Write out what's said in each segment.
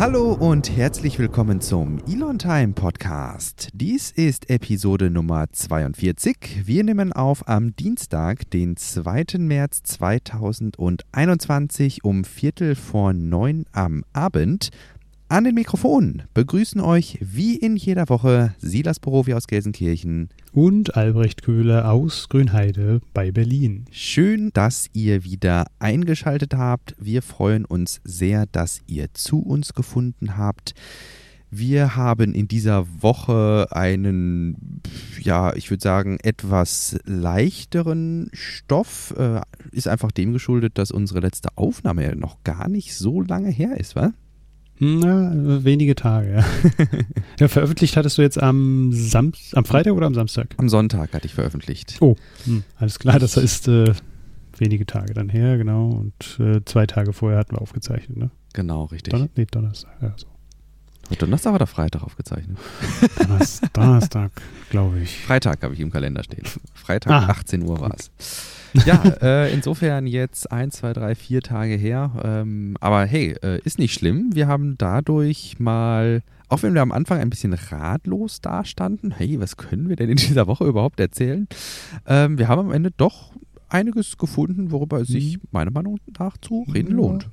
Hallo und herzlich willkommen zum Elon Time Podcast. Dies ist Episode Nummer 42. Wir nehmen auf am Dienstag, den 2. März 2021 um Viertel vor neun am Abend. An den Mikrofonen begrüßen euch wie in jeder Woche Silas Borowi aus Gelsenkirchen und Albrecht Köhler aus Grünheide bei Berlin. Schön, dass ihr wieder eingeschaltet habt. Wir freuen uns sehr, dass ihr zu uns gefunden habt. Wir haben in dieser Woche einen, ja, ich würde sagen, etwas leichteren Stoff. Äh, ist einfach dem geschuldet, dass unsere letzte Aufnahme ja noch gar nicht so lange her ist, wa? Na, wenige Tage, ja. ja. Veröffentlicht hattest du jetzt am, Sam am Freitag oder am Samstag? Am Sonntag hatte ich veröffentlicht. Oh, hm, alles klar, das ist äh, wenige Tage dann her, genau. Und äh, zwei Tage vorher hatten wir aufgezeichnet, ne? Genau, richtig. Donner nee, Donnerstag, ja, so. Donnerstag oder Freitag aufgezeichnet? Donnerstag, glaube ich. Freitag habe ich im Kalender stehen. Freitag, ah. 18 Uhr war es. Ja, äh, insofern jetzt ein, zwei, drei, vier Tage her. Ähm, aber hey, äh, ist nicht schlimm. Wir haben dadurch mal, auch wenn wir am Anfang ein bisschen ratlos dastanden, hey, was können wir denn in dieser Woche überhaupt erzählen? Ähm, wir haben am Ende doch einiges gefunden, worüber es sich mhm. meiner Meinung nach zu reden lohnt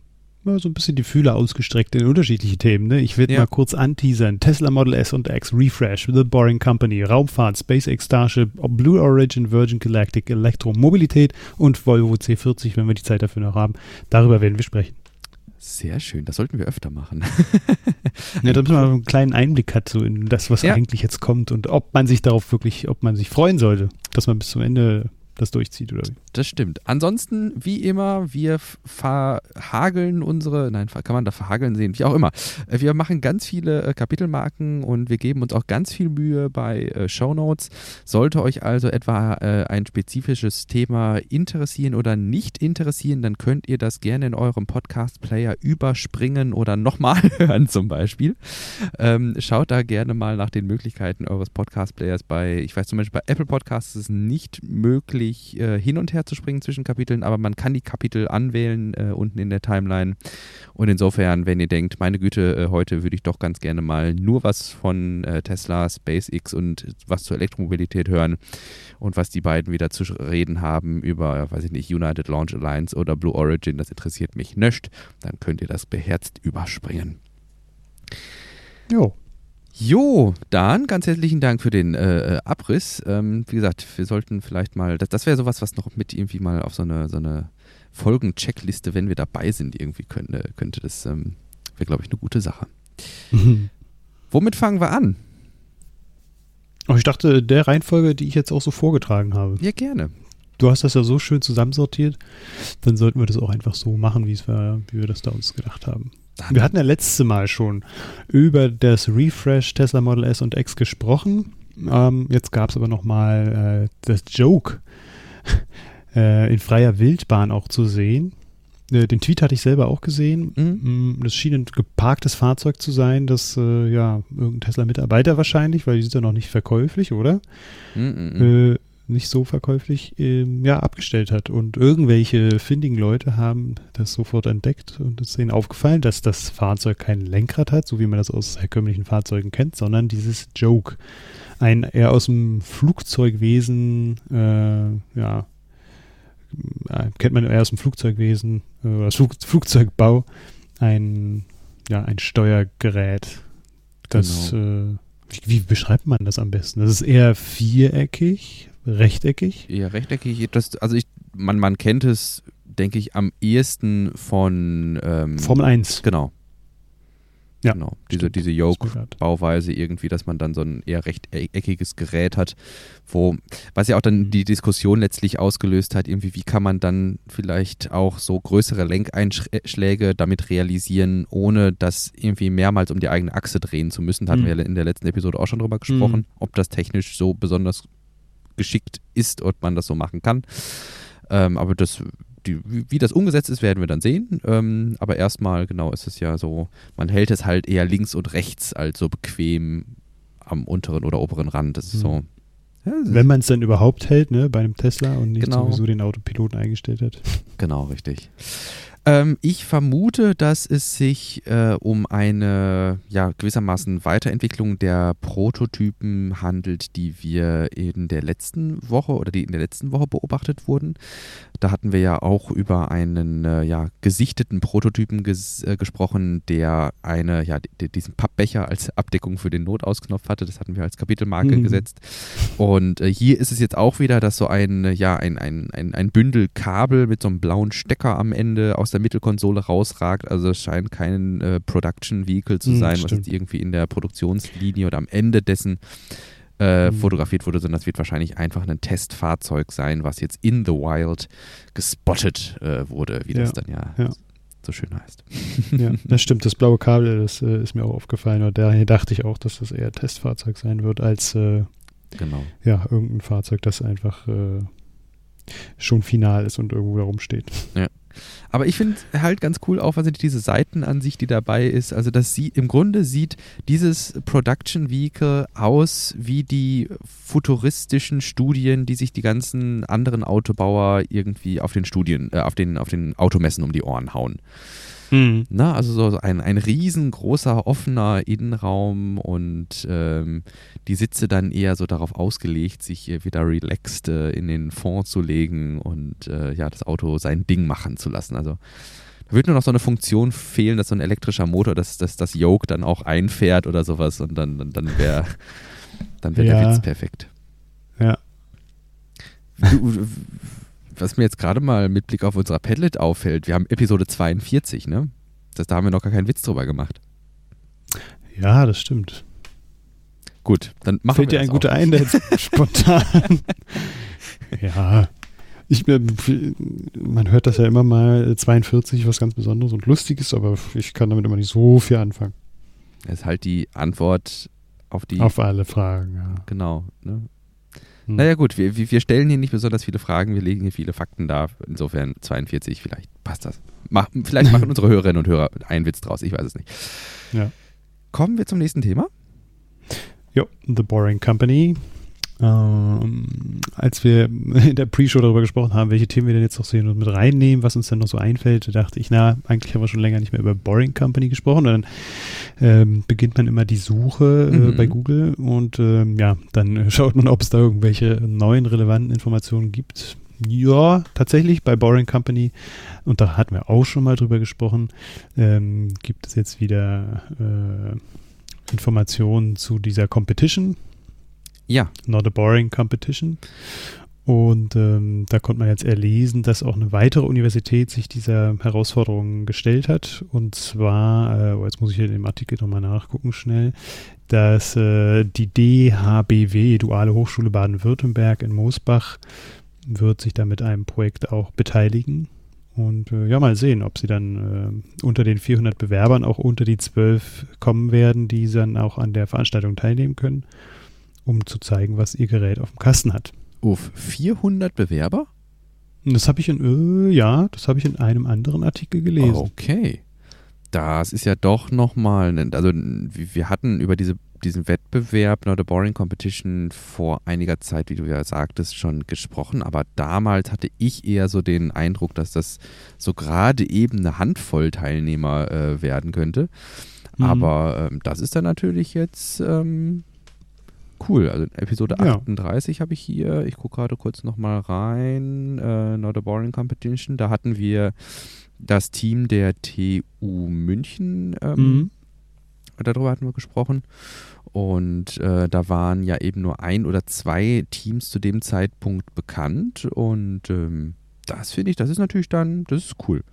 mal so ein bisschen die Fühler ausgestreckt in unterschiedliche Themen. Ne? Ich werde ja. mal kurz anteasern. Tesla Model S und X, Refresh, The Boring Company, Raumfahrt, SpaceX Starship, Blue Origin, Virgin Galactic, Elektromobilität und Volvo C40, wenn wir die Zeit dafür noch haben. Darüber werden wir sprechen. Sehr schön, das sollten wir öfter machen. ja, damit man einen kleinen Einblick hat so in das, was ja. eigentlich jetzt kommt und ob man sich darauf wirklich, ob man sich freuen sollte, dass man bis zum Ende das durchzieht, oder wie? Das stimmt. Ansonsten, wie immer, wir verhageln unsere, nein, kann man da verhageln sehen, wie auch immer. Äh, wir machen ganz viele äh, Kapitelmarken und wir geben uns auch ganz viel Mühe bei äh, Shownotes. Sollte euch also etwa äh, ein spezifisches Thema interessieren oder nicht interessieren, dann könnt ihr das gerne in eurem Podcast-Player überspringen oder nochmal hören zum Beispiel. Ähm, schaut da gerne mal nach den Möglichkeiten eures Podcast-Players bei, ich weiß zum Beispiel bei Apple Podcasts ist es nicht möglich, möglich, äh, hin und her zu springen zwischen Kapiteln, aber man kann die Kapitel anwählen äh, unten in der Timeline. Und insofern, wenn ihr denkt, meine Güte, äh, heute würde ich doch ganz gerne mal nur was von äh, Tesla, SpaceX und was zur Elektromobilität hören und was die beiden wieder zu reden haben über, weiß ich nicht, United Launch Alliance oder Blue Origin, das interessiert mich nicht, dann könnt ihr das beherzt überspringen. Jo. Jo, dann ganz herzlichen Dank für den äh, äh, Abriss. Ähm, wie gesagt, wir sollten vielleicht mal, das, das wäre sowas, was noch mit irgendwie mal auf so eine, so eine Folgen-Checkliste, wenn wir dabei sind, irgendwie könnte, könnte das, ähm, wäre, glaube ich, eine gute Sache. Mhm. Womit fangen wir an? Oh, ich dachte, der Reihenfolge, die ich jetzt auch so vorgetragen habe. Ja, gerne. Du hast das ja so schön zusammensortiert, dann sollten wir das auch einfach so machen, wie wir das da uns gedacht haben. Wir hatten ja letzte Mal schon über das Refresh Tesla Model S und X gesprochen. Ähm, jetzt gab es aber nochmal äh, das Joke äh, in freier Wildbahn auch zu sehen. Äh, den Tweet hatte ich selber auch gesehen. Mhm. Mm, das schien ein geparktes Fahrzeug zu sein, das äh, ja irgendein Tesla-Mitarbeiter wahrscheinlich, weil die sind ja noch nicht verkäuflich, oder? Mhm. Nicht so verkäuflich, ähm, ja, abgestellt hat. Und irgendwelche findigen Leute haben das sofort entdeckt und es ist ihnen aufgefallen, dass das Fahrzeug kein Lenkrad hat, so wie man das aus herkömmlichen Fahrzeugen kennt, sondern dieses Joke. Ein eher aus dem Flugzeugwesen, äh, ja, äh, kennt man eher aus dem Flugzeugwesen äh, oder Flug, Flugzeugbau, ein, ja, ein Steuergerät, das, genau. äh, wie, wie, beschreibt man das am besten? Das ist eher viereckig, rechteckig? Ja, rechteckig. Das, also ich, man, man kennt es, denke ich, am ehesten von ähm, Formel 1. Genau. Ja, genau. Diese, diese Yoke-Bauweise irgendwie, dass man dann so ein eher rechteckiges Gerät hat, wo, was ja auch dann die Diskussion letztlich ausgelöst hat, irgendwie, wie kann man dann vielleicht auch so größere Lenkeinschläge damit realisieren, ohne das irgendwie mehrmals um die eigene Achse drehen zu müssen. Da hatten mhm. wir ja in der letzten Episode auch schon drüber gesprochen, mhm. ob das technisch so besonders geschickt ist und man das so machen kann. Ähm, aber das, die, wie das umgesetzt ist, werden wir dann sehen. Ähm, aber erstmal, genau, ist es ja so, man hält es halt eher links und rechts als so bequem am unteren oder oberen Rand. Das ist mhm. so. Ja, Wenn man es dann überhaupt hält, ne, bei einem Tesla und nicht genau. sowieso den Autopiloten eingestellt hat. Genau, richtig. Ähm, ich vermute, dass es sich äh, um eine ja, gewissermaßen Weiterentwicklung der Prototypen handelt, die wir in der letzten Woche oder die in der letzten Woche beobachtet wurden. Da hatten wir ja auch über einen äh, ja, gesichteten Prototypen ges äh, gesprochen, der eine, ja, diesen Pappbecher als Abdeckung für den Notausknopf hatte. Das hatten wir als Kapitelmarke mhm. gesetzt. Und äh, hier ist es jetzt auch wieder, dass so ein, ja, ein, ein, ein, ein Bündel Kabel mit so einem blauen Stecker am Ende aus der Mittelkonsole rausragt. Also es scheint kein äh, Production Vehicle zu mhm, sein, was jetzt irgendwie in der Produktionslinie oder am Ende dessen äh, mhm. fotografiert wurde, sondern es wird wahrscheinlich einfach ein Testfahrzeug sein, was jetzt in the wild gespottet äh, wurde, wie ja. das dann ja, ja, so schön heißt. Ja, das stimmt. Das blaue Kabel, das äh, ist mir auch aufgefallen. Und daher dachte ich auch, dass das eher Testfahrzeug sein wird, als äh, genau. ja, irgendein Fahrzeug, das einfach äh, schon final ist und irgendwo da rumsteht. Ja. Aber ich finde halt ganz cool auch, was sind diese Seitenansicht, die dabei ist. Also, dass sie im Grunde sieht dieses Production Vehicle aus wie die futuristischen Studien, die sich die ganzen anderen Autobauer irgendwie auf den Studien, äh, auf den, auf den Automessen um die Ohren hauen. Mhm. Na, also so ein, ein riesengroßer offener Innenraum und ähm, die Sitze dann eher so darauf ausgelegt, sich wieder relaxed äh, in den Fond zu legen und äh, ja, das Auto sein Ding machen zu lassen. Also da wird nur noch so eine Funktion fehlen, dass so ein elektrischer Motor, dass, dass das Yoke dann auch einfährt oder sowas und dann, dann, dann wäre dann wär ja. der Witz perfekt. Ja. Du, was mir jetzt gerade mal mit Blick auf unser Padlet auffällt, wir haben Episode 42, ne? Das, da haben wir noch gar keinen Witz drüber gemacht. Ja, das stimmt. Gut, dann machen Fällt wir dir ein guter ein, der jetzt spontan. ja. Ich, man hört das ja immer mal, 42 was ganz Besonderes und Lustiges, aber ich kann damit immer nicht so viel anfangen. Das ist halt die Antwort auf die. Auf alle Fragen, ja. Genau. Ne? Hm. Naja, gut, wir, wir stellen hier nicht besonders viele Fragen, wir legen hier viele Fakten da. Insofern 42, vielleicht passt das. Mach, vielleicht machen unsere Hörerinnen und Hörer einen Witz draus, ich weiß es nicht. Ja. Kommen wir zum nächsten Thema. Jo, The Boring Company. Ähm, als wir in der Pre-Show darüber gesprochen haben, welche Themen wir denn jetzt noch sehen und mit reinnehmen, was uns dann noch so einfällt, dachte ich, na, eigentlich haben wir schon länger nicht mehr über Boring Company gesprochen. Und dann ähm, beginnt man immer die Suche äh, mhm. bei Google und ähm, ja, dann schaut man, ob es da irgendwelche neuen relevanten Informationen gibt. Ja, tatsächlich bei Boring Company, und da hatten wir auch schon mal drüber gesprochen, ähm, gibt es jetzt wieder äh, Informationen zu dieser Competition. Ja. Not a boring competition. Und ähm, da konnte man jetzt erlesen, dass auch eine weitere Universität sich dieser Herausforderung gestellt hat. Und zwar, äh, oh, jetzt muss ich hier in dem Artikel nochmal nachgucken schnell, dass äh, die DHBW, Duale Hochschule Baden-Württemberg in Moosbach, wird sich da mit einem Projekt auch beteiligen. Und äh, ja, mal sehen, ob sie dann äh, unter den 400 Bewerbern auch unter die 12 kommen werden, die dann auch an der Veranstaltung teilnehmen können, um zu zeigen, was ihr Gerät auf dem Kasten hat. Uff, 400 Bewerber? Das habe ich in, äh, ja, das habe ich in einem anderen Artikel gelesen. Okay. Das ist ja doch nochmal, also wir hatten über diese diesen Wettbewerb Not a Boring Competition vor einiger Zeit, wie du ja sagtest, schon gesprochen, aber damals hatte ich eher so den Eindruck, dass das so gerade eben eine Handvoll Teilnehmer äh, werden könnte. Mhm. Aber ähm, das ist dann natürlich jetzt ähm, cool. Also Episode ja. 38 habe ich hier. Ich gucke gerade kurz nochmal rein. Äh, Not a Boring Competition. Da hatten wir das Team der TU München ähm, mhm darüber hatten wir gesprochen. Und äh, da waren ja eben nur ein oder zwei Teams zu dem Zeitpunkt bekannt. Und ähm, das finde ich, das ist natürlich dann, das ist cool.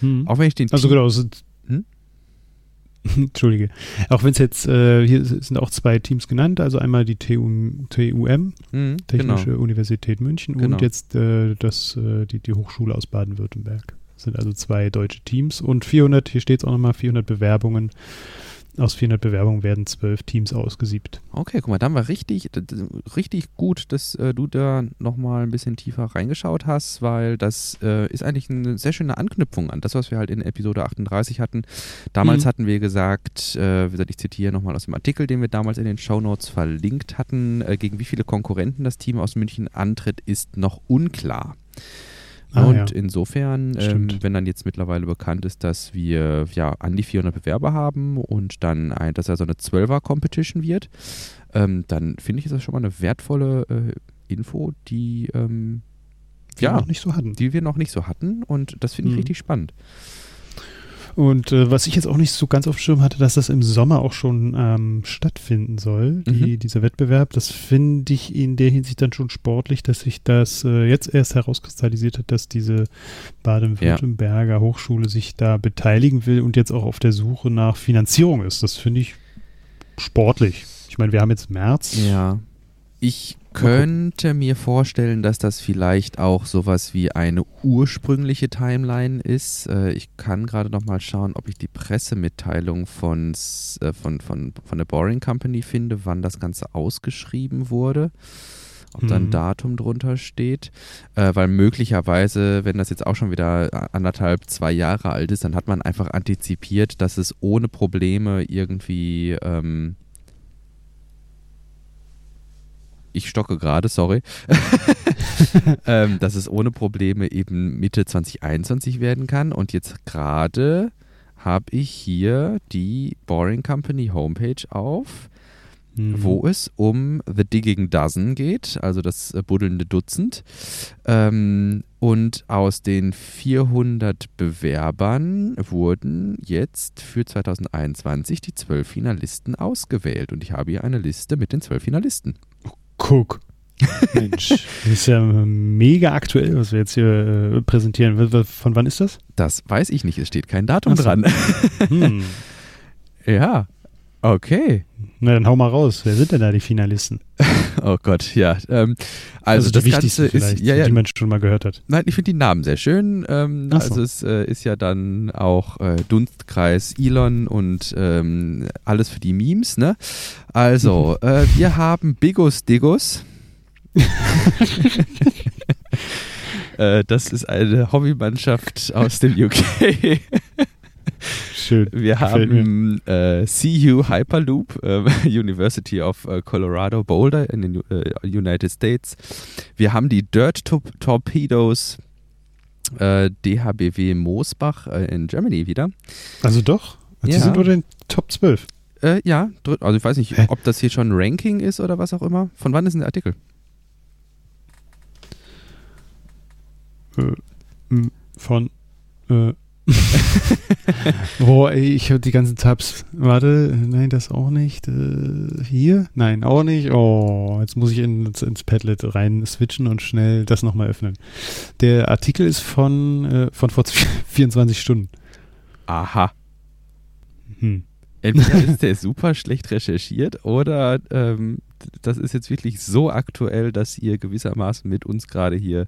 Hm. Auch wenn ich den Also Team genau, sind, hm? Entschuldige. Auch wenn es jetzt, äh, hier sind auch zwei Teams genannt, also einmal die TU, TUM, hm, Technische genau. Universität München, genau. und jetzt äh, das, äh, die, die Hochschule aus Baden-Württemberg. Das sind also zwei deutsche Teams und 400, hier steht es auch nochmal, 400 Bewerbungen aus 400 Bewerbungen werden zwölf Teams ausgesiebt. Okay, guck mal, dann war richtig, richtig gut, dass äh, du da nochmal ein bisschen tiefer reingeschaut hast, weil das äh, ist eigentlich eine sehr schöne Anknüpfung an das, was wir halt in Episode 38 hatten. Damals mhm. hatten wir gesagt, äh, wie gesagt, ich zitiere nochmal aus dem Artikel, den wir damals in den Shownotes verlinkt hatten, äh, gegen wie viele Konkurrenten das Team aus München antritt, ist noch unklar. Ah, und ja. insofern, ähm, wenn dann jetzt mittlerweile bekannt ist, dass wir ja an die 400 Bewerber haben und dann, ein, dass er so eine 12er-Competition wird, ähm, dann finde ich, ist das schon mal eine wertvolle äh, Info, die ähm, ja, noch nicht so hatten. Die wir noch nicht so hatten und das finde ich mhm. richtig spannend. Und äh, was ich jetzt auch nicht so ganz auf dem Schirm hatte, dass das im Sommer auch schon ähm, stattfinden soll, die, mhm. dieser Wettbewerb, das finde ich in der Hinsicht dann schon sportlich, dass sich das äh, jetzt erst herauskristallisiert hat, dass diese Baden-Württemberger ja. Hochschule sich da beteiligen will und jetzt auch auf der Suche nach Finanzierung ist. Das finde ich sportlich. Ich meine, wir haben jetzt März. Ja. Ich könnte mir vorstellen, dass das vielleicht auch sowas wie eine ursprüngliche Timeline ist. Äh, ich kann gerade noch mal schauen, ob ich die Pressemitteilung von, äh, von, von, von der Boring Company finde, wann das Ganze ausgeschrieben wurde. Ob da ein mhm. Datum drunter steht. Äh, weil möglicherweise, wenn das jetzt auch schon wieder anderthalb, zwei Jahre alt ist, dann hat man einfach antizipiert, dass es ohne Probleme irgendwie ähm, ich stocke gerade, sorry, ähm, dass es ohne Probleme eben Mitte 2021 werden kann. Und jetzt gerade habe ich hier die Boring Company Homepage auf, mhm. wo es um The Digging Dozen geht, also das äh, buddelnde Dutzend. Ähm, und aus den 400 Bewerbern wurden jetzt für 2021 die zwölf Finalisten ausgewählt. Und ich habe hier eine Liste mit den zwölf Finalisten. Guck. Mensch, das ist ja mega aktuell, was wir jetzt hier äh, präsentieren. Von wann ist das? Das weiß ich nicht, es steht kein Datum so. dran. Hm. ja, okay. Na, dann hau mal raus. Wer sind denn da die Finalisten? oh Gott, ja. Ähm, also, also das Ganze ist, ja, ja, die man schon mal gehört hat. Nein, ich finde die Namen sehr schön. Ähm, so. Also es äh, ist ja dann auch äh, Dunstkreis Elon und ähm, alles für die Memes, ne? Also, äh, wir haben Bigus Digus. Äh, das ist eine Hobbymannschaft aus dem UK. Schön. Wir haben äh, CU Hyperloop, äh, University of äh, Colorado Boulder in den äh, United States. Wir haben die Dirt Torpedoes äh, DHBW Moosbach äh, in Germany wieder. Also doch? Also ja. Die sind nur den Top 12. ja, also ich weiß nicht, Hä? ob das hier schon Ranking ist oder was auch immer. Von wann ist denn der Artikel? von Boah, ey, ich habe die ganzen Tabs. Warte, nein, das auch nicht. Äh, hier? Nein, auch nicht. Oh, jetzt muss ich ins, ins Padlet rein switchen und schnell das nochmal öffnen. Der Artikel ist von, äh, von vor 24 Stunden. Aha. Hm. Entweder ist der super schlecht recherchiert oder ähm, das ist jetzt wirklich so aktuell, dass ihr gewissermaßen mit uns gerade hier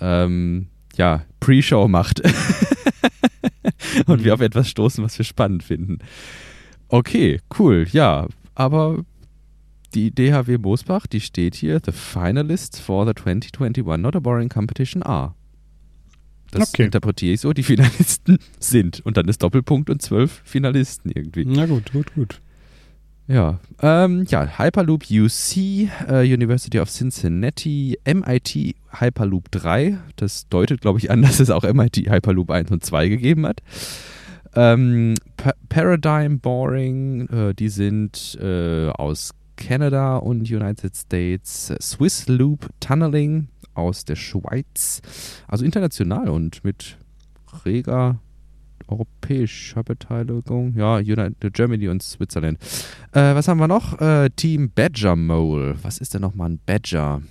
ähm, ja, Pre-Show macht. und mhm. wir auf etwas stoßen, was wir spannend finden. Okay, cool, ja, aber die DHW Moosbach, die steht hier, the finalists for the 2021 Not a Boring Competition are. Das okay. interpretiere ich so, die Finalisten sind. Und dann ist Doppelpunkt und zwölf Finalisten irgendwie. Na gut, gut, gut. Ja, ähm, ja, Hyperloop UC, äh, University of Cincinnati, MIT Hyperloop 3. Das deutet, glaube ich, an, dass es auch MIT Hyperloop 1 und 2 gegeben hat. Ähm, pa Paradigm Boring, äh, die sind äh, aus Canada und United States. Swiss Loop Tunneling aus der Schweiz. Also international und mit reger europäischer Beteiligung. Ja, United, Germany und Switzerland. Äh, was haben wir noch? Äh, Team Badger Mole. Was ist denn nochmal ein Badger?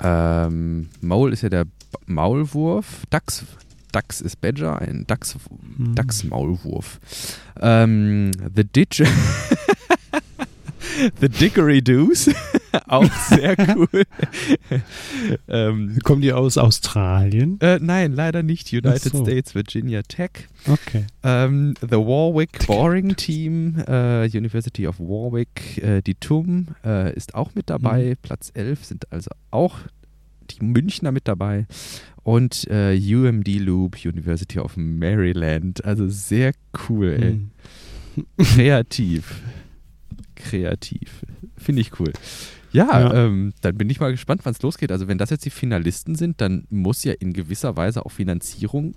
Ähm, Mole ist ja der Maulwurf. Dachs, Dachs ist Badger, ein Dachs, hm. Dachsmaulwurf. Ähm, the Ditch. The Dickory Doos. Auch sehr cool. ähm, Kommen die aus Australien? Äh, nein, leider nicht. United so. States, Virginia Tech. Okay. Ähm, the Warwick Boring Team, äh, University of Warwick. Äh, die TUM äh, ist auch mit dabei. Mhm. Platz 11 sind also auch die Münchner mit dabei. Und äh, UMD Loop, University of Maryland. Also sehr cool, ey. Mhm. Kreativ kreativ. Finde ich cool. Ja, ja. Ähm, dann bin ich mal gespannt, wann es losgeht. Also wenn das jetzt die Finalisten sind, dann muss ja in gewisser Weise auch Finanzierung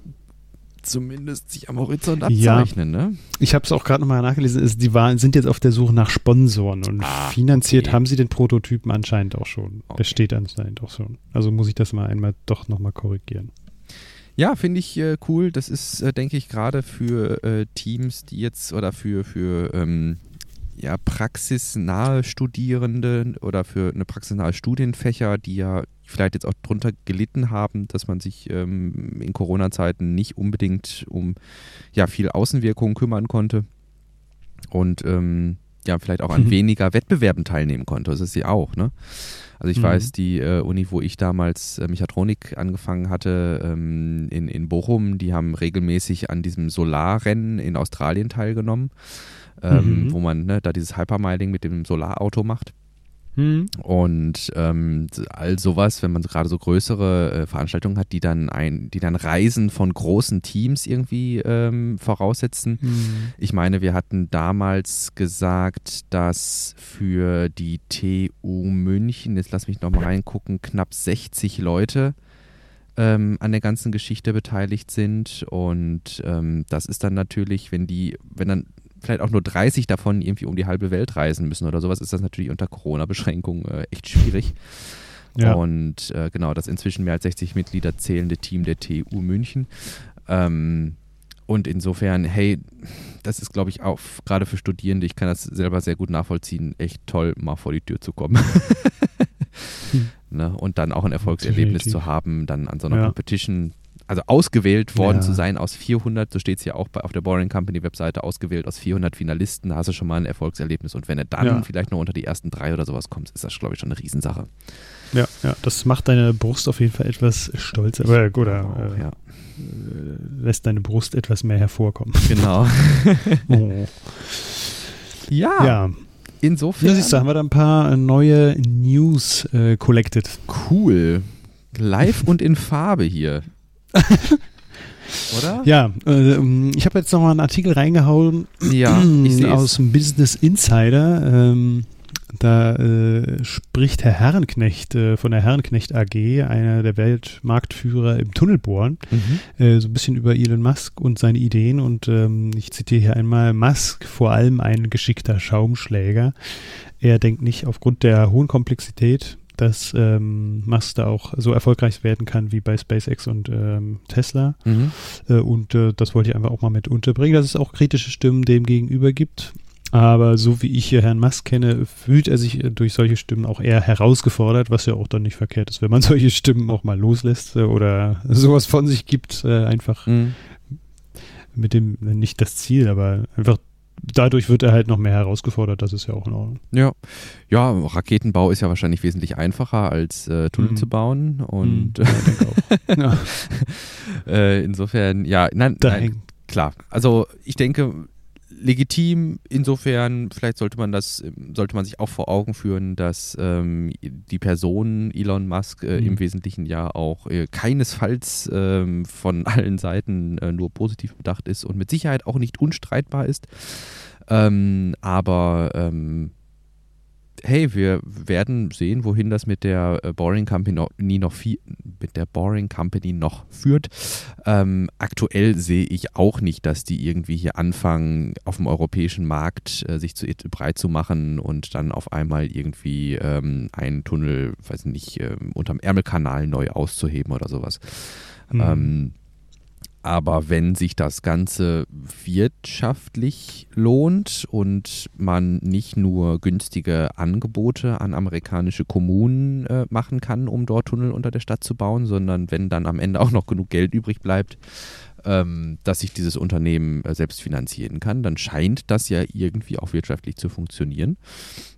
zumindest sich am Horizont abzeichnen. Ja. Ne? Ich habe es auch gerade nochmal nachgelesen. Ist, die waren, sind jetzt auf der Suche nach Sponsoren und ah, finanziert okay. haben sie den Prototypen anscheinend auch schon. Okay. Der steht anscheinend auch schon. Also muss ich das mal einmal doch nochmal korrigieren. Ja, finde ich äh, cool. Das ist, äh, denke ich, gerade für äh, Teams, die jetzt oder für, für ähm, ja, praxisnahe Studierende oder für eine praxisnahe Studienfächer, die ja vielleicht jetzt auch drunter gelitten haben, dass man sich ähm, in Corona-Zeiten nicht unbedingt um ja, viel Außenwirkung kümmern konnte und ähm, ja, vielleicht auch an mhm. weniger Wettbewerben teilnehmen konnte. Das ist sie auch, ne? Also ich mhm. weiß, die äh, Uni, wo ich damals äh, Mechatronik angefangen hatte, ähm, in, in Bochum, die haben regelmäßig an diesem Solarrennen in Australien teilgenommen, ähm, mhm. wo man ne, da dieses Hypermiling mit dem Solarauto macht. Mhm. Und ähm, all sowas, wenn man gerade so größere äh, Veranstaltungen hat, die dann ein, die dann Reisen von großen Teams irgendwie ähm, voraussetzen. Mhm. Ich meine, wir hatten damals gesagt, dass für die TU München, jetzt lass mich nochmal reingucken, knapp 60 Leute ähm, an der ganzen Geschichte beteiligt sind. Und ähm, das ist dann natürlich, wenn die, wenn dann vielleicht auch nur 30 davon irgendwie um die halbe Welt reisen müssen oder sowas, ist das natürlich unter Corona-Beschränkungen äh, echt schwierig. Ja. Und äh, genau, das inzwischen mehr als 60 Mitglieder zählende Team der TU München. Ähm, und insofern, hey, das ist, glaube ich, auch gerade für Studierende, ich kann das selber sehr gut nachvollziehen, echt toll, mal vor die Tür zu kommen. hm. ne? Und dann auch ein Erfolgserlebnis Definitiv. zu haben, dann an so einer ja. Competition also ausgewählt worden ja. zu sein aus 400, so steht es ja auch bei, auf der Boring Company Webseite, ausgewählt aus 400 Finalisten, da hast du schon mal ein Erfolgserlebnis. Und wenn er dann ja. vielleicht noch unter die ersten drei oder sowas kommt, ist das, glaube ich, schon eine Riesensache. Ja, ja, das macht deine Brust auf jeden Fall etwas stolzer. Aber gut, äh, auch, ja. Äh, lässt deine Brust etwas mehr hervorkommen. Genau. oh. Ja. Ja. Insofern. Ja, siehst du, haben wir da ein paar neue News äh, collected. Cool. Live und in Farbe hier. Oder? Ja, äh, ähm, ich habe jetzt nochmal einen Artikel reingehauen ja, aus dem Business Insider. Ähm, da äh, spricht Herr Herrenknecht äh, von der Herrenknecht AG, einer der Weltmarktführer im Tunnelbohren, mhm. äh, so ein bisschen über Elon Musk und seine Ideen. Und ähm, ich zitiere hier einmal: Musk, vor allem ein geschickter Schaumschläger. Er denkt nicht aufgrund der hohen Komplexität dass ähm, Musk auch so erfolgreich werden kann wie bei SpaceX und ähm, Tesla. Mhm. Äh, und äh, das wollte ich einfach auch mal mit unterbringen, dass es auch kritische Stimmen dem gegenüber gibt. Aber so wie ich hier Herrn Musk kenne, fühlt er sich äh, durch solche Stimmen auch eher herausgefordert, was ja auch dann nicht verkehrt ist, wenn man solche Stimmen auch mal loslässt äh, oder sowas von sich gibt, äh, einfach mhm. mit dem, nicht das Ziel, aber einfach dadurch wird er halt noch mehr herausgefordert, das ist ja auch in Ordnung. Ja, ja Raketenbau ist ja wahrscheinlich wesentlich einfacher als äh, Tunnel mhm. zu bauen und mhm, ja, ja. äh, insofern, ja, nein, nein, klar. Also ich denke, legitim. Insofern, vielleicht sollte man das, sollte man sich auch vor Augen führen, dass ähm, die Person Elon Musk äh, mhm. im Wesentlichen ja auch äh, keinesfalls ähm, von allen Seiten äh, nur positiv bedacht ist und mit Sicherheit auch nicht unstreitbar ist. Ähm, aber ähm, hey, wir werden sehen, wohin das mit der äh, Boring Company noch viel, mit der Boring Company noch führt. Ähm, aktuell sehe ich auch nicht, dass die irgendwie hier anfangen, auf dem europäischen Markt äh, sich zu, breit zu machen und dann auf einmal irgendwie ähm, einen Tunnel, weiß nicht, äh, unterm Ärmelkanal neu auszuheben oder sowas. Mhm. Ähm, aber wenn sich das Ganze wirtschaftlich lohnt und man nicht nur günstige Angebote an amerikanische Kommunen äh, machen kann, um dort Tunnel unter der Stadt zu bauen, sondern wenn dann am Ende auch noch genug Geld übrig bleibt, ähm, dass sich dieses Unternehmen äh, selbst finanzieren kann, dann scheint das ja irgendwie auch wirtschaftlich zu funktionieren.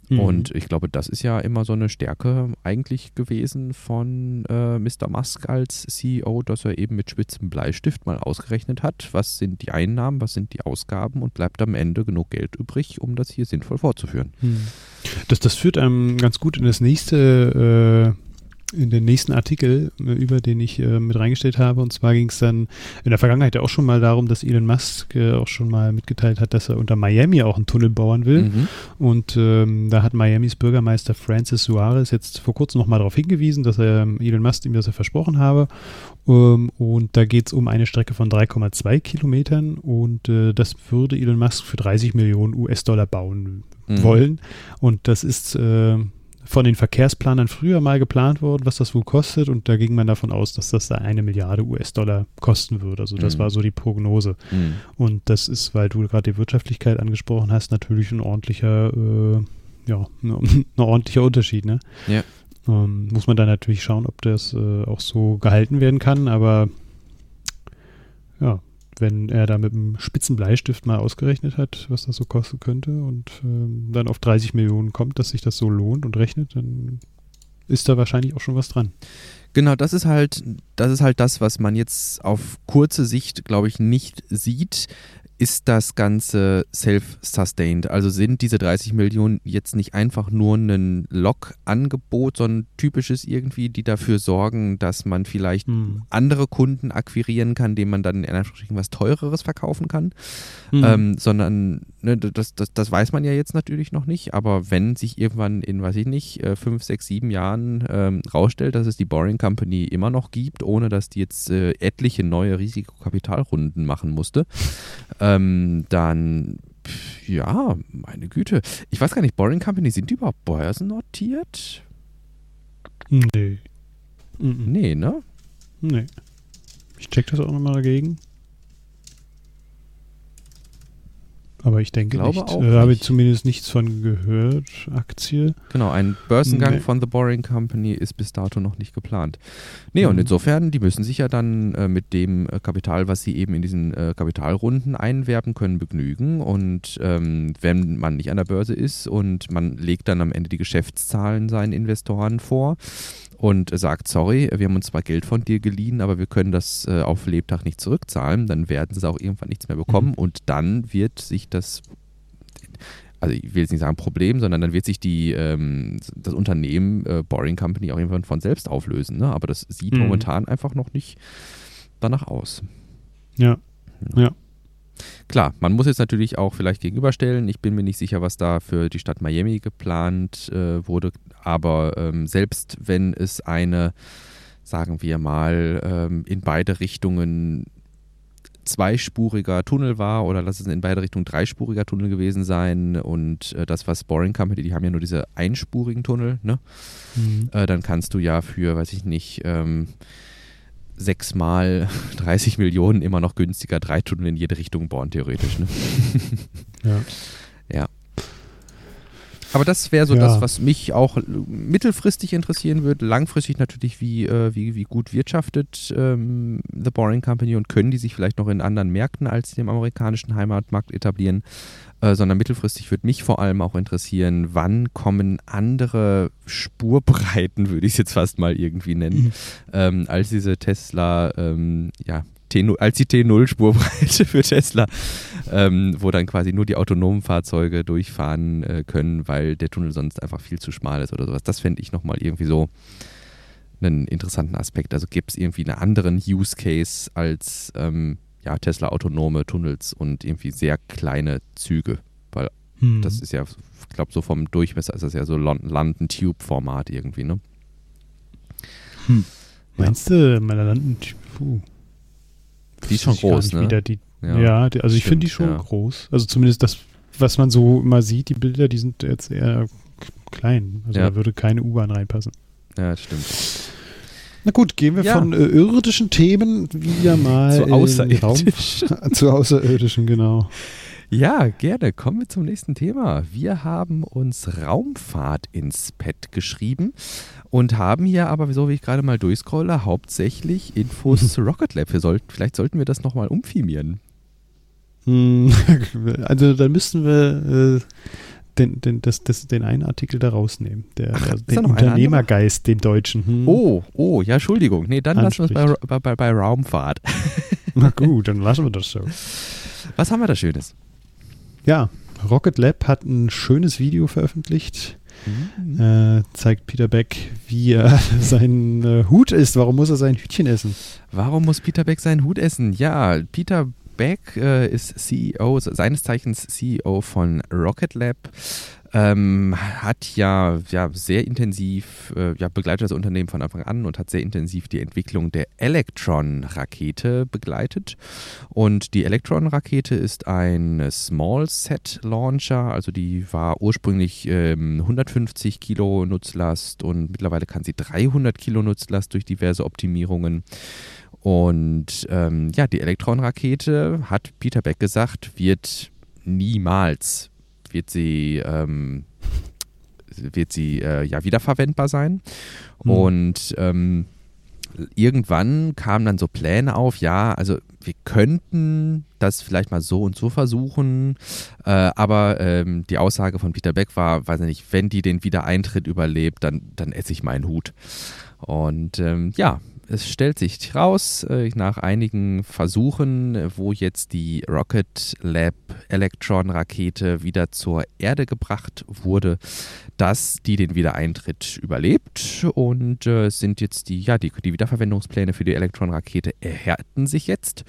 Mhm. Und ich glaube, das ist ja immer so eine Stärke eigentlich gewesen von äh, Mr. Musk als CEO, dass er eben mit spitzem Bleistift mal ausgerechnet hat, was sind die Einnahmen, was sind die Ausgaben und bleibt am Ende genug Geld übrig, um das hier sinnvoll fortzuführen. Mhm. Das, das führt einem ganz gut in das nächste äh in den nächsten Artikel, äh, über den ich äh, mit reingestellt habe. Und zwar ging es dann in der Vergangenheit ja auch schon mal darum, dass Elon Musk äh, auch schon mal mitgeteilt hat, dass er unter Miami auch einen Tunnel bauen will. Mhm. Und ähm, da hat Miamis Bürgermeister Francis Suarez jetzt vor kurzem nochmal darauf hingewiesen, dass er ähm, Elon Musk ihm das er versprochen habe. Ähm, und da geht es um eine Strecke von 3,2 Kilometern und äh, das würde Elon Musk für 30 Millionen US-Dollar bauen mhm. wollen. Und das ist äh, von den Verkehrsplanern früher mal geplant worden, was das wohl kostet. Und da ging man davon aus, dass das da eine Milliarde US-Dollar kosten würde. Also das mhm. war so die Prognose. Mhm. Und das ist, weil du gerade die Wirtschaftlichkeit angesprochen hast, natürlich ein ordentlicher, äh, ja, ein ordentlicher Unterschied. Ne? Ja. Ähm, muss man dann natürlich schauen, ob das äh, auch so gehalten werden kann. Aber ja, wenn er da mit einem spitzen Bleistift mal ausgerechnet hat, was das so kosten könnte und ähm, dann auf 30 Millionen kommt, dass sich das so lohnt und rechnet, dann ist da wahrscheinlich auch schon was dran. Genau, das ist halt, das ist halt das, was man jetzt auf kurze Sicht, glaube ich, nicht sieht ist das Ganze self-sustained? Also sind diese 30 Millionen jetzt nicht einfach nur ein Log-Angebot, sondern typisches irgendwie, die dafür sorgen, dass man vielleicht hm. andere Kunden akquirieren kann, denen man dann in Anführungsstrichen was Teureres verkaufen kann? Hm. Ähm, sondern ne, das, das, das weiß man ja jetzt natürlich noch nicht, aber wenn sich irgendwann in, weiß ich nicht, äh, fünf, sechs, sieben Jahren ähm, rausstellt, dass es die Boring Company immer noch gibt, ohne dass die jetzt äh, etliche neue Risikokapitalrunden machen musste, ähm, dann ja, meine Güte. Ich weiß gar nicht, Boring Company, sind die überhaupt börsennotiert? Nee. Nee, ne? Nee. Ich check das auch nochmal dagegen. Aber ich denke Glaube nicht. Auch da habe ich zumindest nichts von gehört. Aktie. Genau, ein Börsengang nee. von The Boring Company ist bis dato noch nicht geplant. Nee, mhm. und insofern, die müssen sich ja dann äh, mit dem äh, Kapital, was sie eben in diesen äh, Kapitalrunden einwerben können, begnügen. Und ähm, wenn man nicht an der Börse ist und man legt dann am Ende die Geschäftszahlen seinen Investoren vor, und sagt, sorry, wir haben uns zwar Geld von dir geliehen, aber wir können das äh, auf Lebtag nicht zurückzahlen, dann werden sie auch irgendwann nichts mehr bekommen mhm. und dann wird sich das also ich will jetzt nicht sagen Problem, sondern dann wird sich die, ähm, das Unternehmen äh, Boring Company auch irgendwann von selbst auflösen. Ne? Aber das sieht mhm. momentan einfach noch nicht danach aus. Ja. ja. ja. Klar, man muss jetzt natürlich auch vielleicht gegenüberstellen. Ich bin mir nicht sicher, was da für die Stadt Miami geplant äh, wurde. Aber ähm, selbst wenn es eine, sagen wir mal, ähm, in beide Richtungen zweispuriger Tunnel war oder lass es in beide Richtungen dreispuriger Tunnel gewesen sein und äh, das, was Boring Company, die haben ja nur diese einspurigen Tunnel, ne? Mhm. Äh, dann kannst du ja für, weiß ich nicht, ähm, sechsmal 30 Millionen immer noch günstiger drei Tunnel in jede Richtung bauen, theoretisch. Ne? ja. Ja. Aber das wäre so ja. das, was mich auch mittelfristig interessieren würde. Langfristig natürlich, wie, äh, wie, wie gut wirtschaftet ähm, The Boring Company und können die sich vielleicht noch in anderen Märkten als dem amerikanischen Heimatmarkt etablieren. Äh, sondern mittelfristig würde mich vor allem auch interessieren, wann kommen andere Spurbreiten, würde ich es jetzt fast mal irgendwie nennen, mhm. ähm, als diese Tesla, ähm, ja, T0, als die T0-Spurbreite für Tesla, ähm, wo dann quasi nur die autonomen Fahrzeuge durchfahren äh, können, weil der Tunnel sonst einfach viel zu schmal ist oder sowas. Das fände ich nochmal irgendwie so einen interessanten Aspekt. Also gibt es irgendwie einen anderen Use Case als ähm, ja, Tesla autonome Tunnels und irgendwie sehr kleine Züge, weil hm. das ist ja, ich glaube, so vom Durchmesser ist das ja so London Tube Format irgendwie, ne? Hm. Meinst du, meine London Tube? Die ist schon groß, ne? Die, ja, ja die, also ich finde die schon ja. groß. Also zumindest das, was man so immer sieht, die Bilder, die sind jetzt eher klein. Also ja. da würde keine U-Bahn reinpassen. Ja, das stimmt. Na gut, gehen wir ja. von äh, irdischen Themen wieder mal zu außerirdischen. zu außerirdischen, genau. Ja, gerne. Kommen wir zum nächsten Thema. Wir haben uns Raumfahrt ins Pad geschrieben und haben hier aber, so wie ich gerade mal durchscrolle, hauptsächlich Infos zu Rocket Lab. Sollten, vielleicht sollten wir das nochmal umfirmieren. Hm, also dann müssten wir äh, den, den, das, das, den einen Artikel da rausnehmen. Der, Ach, also den Unternehmergeist, den deutschen. Hm. Oh, oh, ja, Entschuldigung. Nee, dann lassen wir es bei, bei, bei Raumfahrt. Na gut, dann lassen wir das so. Was haben wir da Schönes? Ja, Rocket Lab hat ein schönes Video veröffentlicht mhm. äh, zeigt Peter Beck, wie er sein äh, Hut isst. Warum muss er sein Hütchen essen? Warum muss Peter Beck seinen Hut essen? Ja, Peter Beck äh, ist CEO, seines Zeichens CEO von Rocket Lab ähm, hat ja, ja sehr intensiv, äh, ja, begleitet das Unternehmen von Anfang an und hat sehr intensiv die Entwicklung der Electron-Rakete begleitet. Und die Electron-Rakete ist ein Small Set Launcher, also die war ursprünglich ähm, 150 Kilo Nutzlast und mittlerweile kann sie 300 Kilo Nutzlast durch diverse Optimierungen. Und ähm, ja, die Elektron-Rakete, hat Peter Beck gesagt, wird niemals wird sie, ähm, wird sie äh, ja wiederverwendbar sein. Mhm. Und ähm, irgendwann kamen dann so Pläne auf, ja, also wir könnten das vielleicht mal so und so versuchen, äh, aber ähm, die Aussage von Peter Beck war, weiß ich nicht, wenn die den Wiedereintritt überlebt, dann, dann esse ich meinen Hut. Und ähm, ja, es stellt sich raus, äh, nach einigen Versuchen, wo jetzt die Rocket Lab Electron Rakete wieder zur Erde gebracht wurde, dass die den Wiedereintritt überlebt und äh, sind jetzt die, ja, die, die Wiederverwendungspläne für die Electron Rakete erhärten sich jetzt.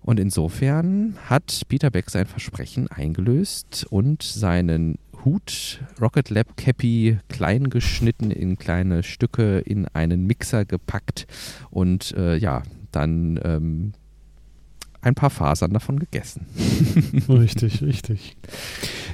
Und insofern hat Peter Beck sein Versprechen eingelöst und seinen Hut, Rocket Lab Cappy, klein geschnitten in kleine Stücke in einen Mixer gepackt und äh, ja, dann ähm, ein paar Fasern davon gegessen. richtig, richtig.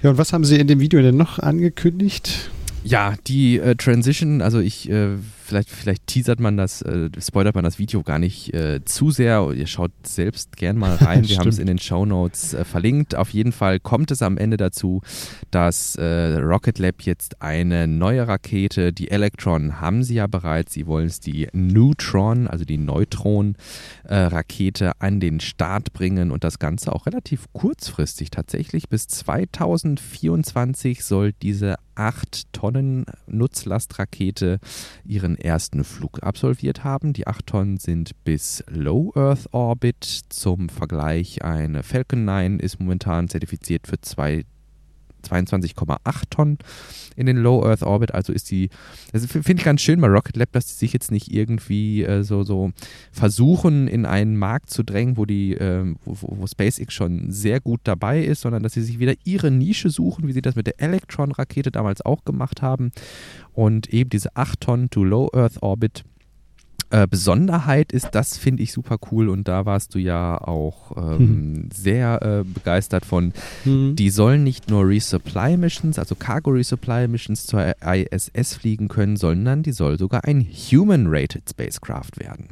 Ja, und was haben Sie in dem Video denn noch angekündigt? Ja, die äh, Transition, also ich äh, vielleicht, vielleicht teasert man das, äh, spoilert man das Video gar nicht äh, zu sehr. Ihr schaut selbst gern mal rein. Wir haben es in den Show Notes äh, verlinkt. Auf jeden Fall kommt es am Ende dazu, dass äh, Rocket Lab jetzt eine neue Rakete, die Electron haben sie ja bereits. Sie wollen es die Neutron, also die Neutron-Rakete an den Start bringen und das Ganze auch relativ kurzfristig tatsächlich. Bis 2024 soll diese 8 Tonnen Nutzlastrakete ihren ersten Flug absolviert haben. Die 8 Tonnen sind bis Low Earth Orbit. Zum Vergleich, eine Falcon 9 ist momentan zertifiziert für zwei 22,8 Tonnen in den Low Earth Orbit. Also ist die, das finde ich ganz schön bei Rocket Lab, dass sie sich jetzt nicht irgendwie äh, so, so versuchen, in einen Markt zu drängen, wo, die, äh, wo, wo, SpaceX schon sehr gut dabei ist, sondern dass sie sich wieder ihre Nische suchen, wie sie das mit der Electron-Rakete damals auch gemacht haben. Und eben diese 8 Tonnen to Low Earth Orbit äh, Besonderheit ist, das finde ich super cool und da warst du ja auch ähm, hm. sehr äh, begeistert von. Hm. Die sollen nicht nur Resupply Missions, also Cargo Resupply Missions zur ISS fliegen können, sondern die soll sogar ein Human-Rated Spacecraft werden.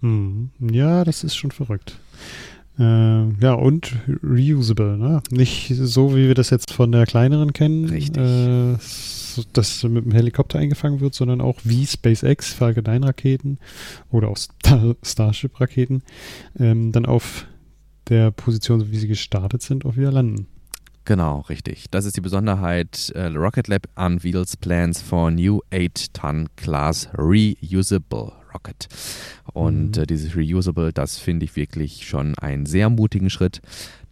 Hm. Ja, das ist schon verrückt. Äh, ja, und reusable, ne? Nicht so, wie wir das jetzt von der kleineren kennen. Richtig. Das mit dem Helikopter eingefangen wird, sondern auch wie SpaceX, Falcon 9 Raketen oder auch Star Starship Raketen, ähm, dann auf der Position, wie sie gestartet sind, auch wieder landen. Genau, richtig. Das ist die Besonderheit. Äh, Rocket Lab unveils plans for new 8-ton class reusable Rocket. Und mhm. äh, dieses Reusable, das finde ich wirklich schon einen sehr mutigen Schritt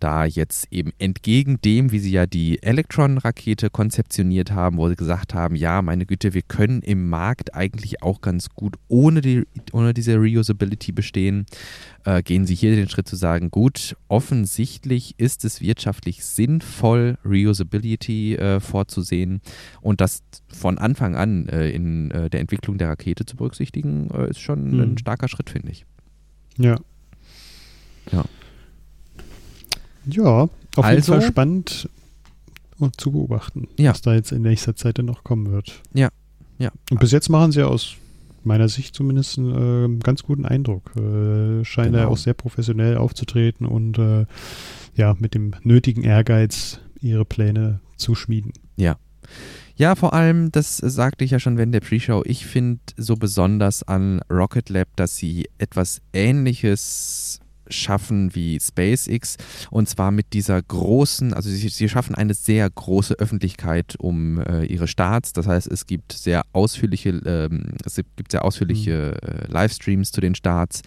da jetzt eben entgegen dem, wie sie ja die Electron-Rakete konzeptioniert haben, wo sie gesagt haben, ja, meine Güte, wir können im Markt eigentlich auch ganz gut ohne, die, ohne diese Reusability bestehen, äh, gehen sie hier den Schritt zu sagen, gut, offensichtlich ist es wirtschaftlich sinnvoll, Reusability äh, vorzusehen und das von Anfang an äh, in äh, der Entwicklung der Rakete zu berücksichtigen, äh, ist schon mhm. ein starker Schritt, finde ich. Ja. Ja. Ja, auf also, jeden Fall spannend zu beobachten, ja. was da jetzt in nächster Zeit dann noch kommen wird. Ja, ja. Und bis jetzt machen sie aus meiner Sicht zumindest einen äh, ganz guten Eindruck. Äh, scheinen genau. da auch sehr professionell aufzutreten und äh, ja, mit dem nötigen Ehrgeiz ihre Pläne zu schmieden. Ja. Ja, vor allem, das sagte ich ja schon während der Pre-Show, ich finde so besonders an Rocket Lab, dass sie etwas Ähnliches schaffen wie SpaceX und zwar mit dieser großen, also sie, sie schaffen eine sehr große Öffentlichkeit um äh, ihre Starts. Das heißt, es gibt sehr ausführliche, ähm, es gibt sehr ausführliche mhm. äh, Livestreams zu den Starts.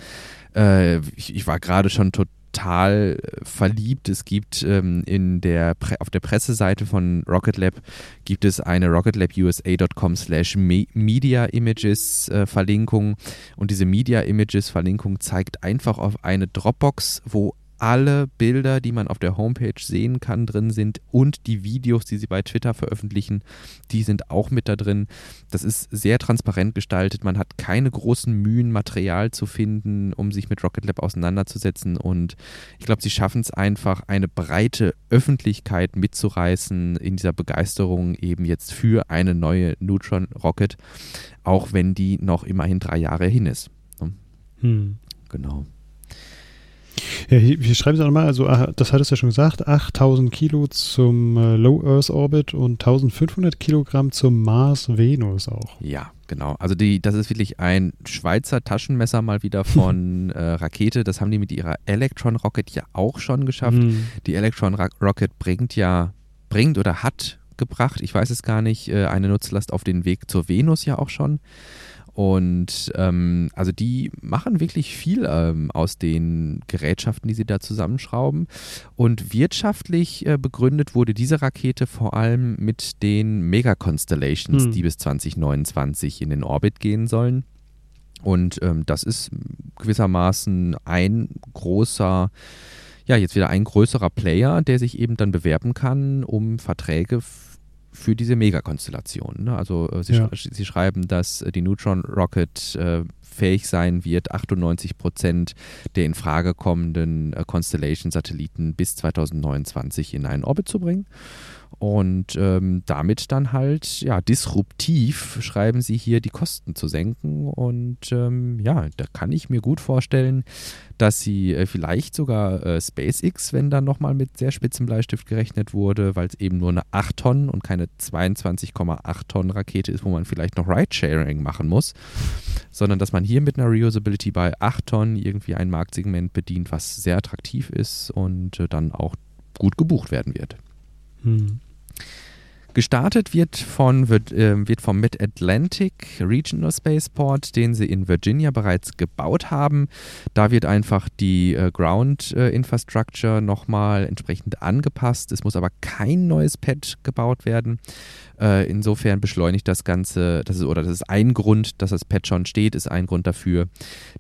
Äh, ich, ich, war gerade schon total total äh, verliebt. Es gibt ähm, in der auf der Presseseite von Rocket Lab gibt es eine rocketlabusa.com slash Media Images äh, Verlinkung und diese Media Images Verlinkung zeigt einfach auf eine Dropbox, wo alle Bilder, die man auf der Homepage sehen kann, drin sind und die Videos, die sie bei Twitter veröffentlichen, die sind auch mit da drin. Das ist sehr transparent gestaltet. Man hat keine großen Mühen, Material zu finden, um sich mit Rocket Lab auseinanderzusetzen. Und ich glaube, sie schaffen es einfach, eine breite Öffentlichkeit mitzureißen in dieser Begeisterung eben jetzt für eine neue Neutron Rocket, auch wenn die noch immerhin drei Jahre hin ist. Hm. Genau. Ja, hier, hier schreiben sie auch nochmal, also ah, das hattest du ja schon gesagt, 8000 Kilo zum äh, Low Earth Orbit und 1500 Kilogramm zum Mars Venus auch. Ja, genau. Also die, das ist wirklich ein Schweizer Taschenmesser mal wieder von äh, Rakete. Das haben die mit ihrer Electron Rocket ja auch schon geschafft. Mhm. Die Electron Rocket bringt ja, bringt oder hat gebracht, ich weiß es gar nicht, äh, eine Nutzlast auf den Weg zur Venus ja auch schon. Und ähm, also die machen wirklich viel ähm, aus den Gerätschaften, die sie da zusammenschrauben. Und wirtschaftlich äh, begründet wurde diese Rakete vor allem mit den Mega-Constellations, hm. die bis 2029 in den Orbit gehen sollen. Und ähm, das ist gewissermaßen ein großer ja, jetzt wieder ein größerer Player, der sich eben dann bewerben kann, um Verträge für diese Megakonstellation. Ne? Also äh, sie, ja. sch sie, schreiben, dass äh, die Neutron Rocket äh, fähig sein wird, 98 Prozent der in Frage kommenden äh, Constellation-Satelliten bis 2029 in einen Orbit zu bringen. Und ähm, damit dann halt ja disruptiv schreiben sie hier die Kosten zu senken. Und ähm, ja da kann ich mir gut vorstellen dass sie äh, vielleicht sogar äh, SpaceX wenn dann nochmal mit sehr spitzem Bleistift gerechnet wurde weil es eben nur eine 8 Tonnen und keine 22,8 Tonnen Rakete ist wo man vielleicht noch Ride-Sharing machen muss sondern dass man hier mit einer Reusability bei 8 Tonnen irgendwie ein Marktsegment bedient was sehr attraktiv ist und äh, dann auch gut gebucht werden wird. Hm. Gestartet wird, von, wird, äh, wird vom Mid-Atlantic Regional Spaceport, den sie in Virginia bereits gebaut haben. Da wird einfach die äh, Ground äh, Infrastructure nochmal entsprechend angepasst. Es muss aber kein neues Pad gebaut werden. Äh, insofern beschleunigt das Ganze, das ist, oder das ist ein Grund, dass das Pad schon steht, ist ein Grund dafür,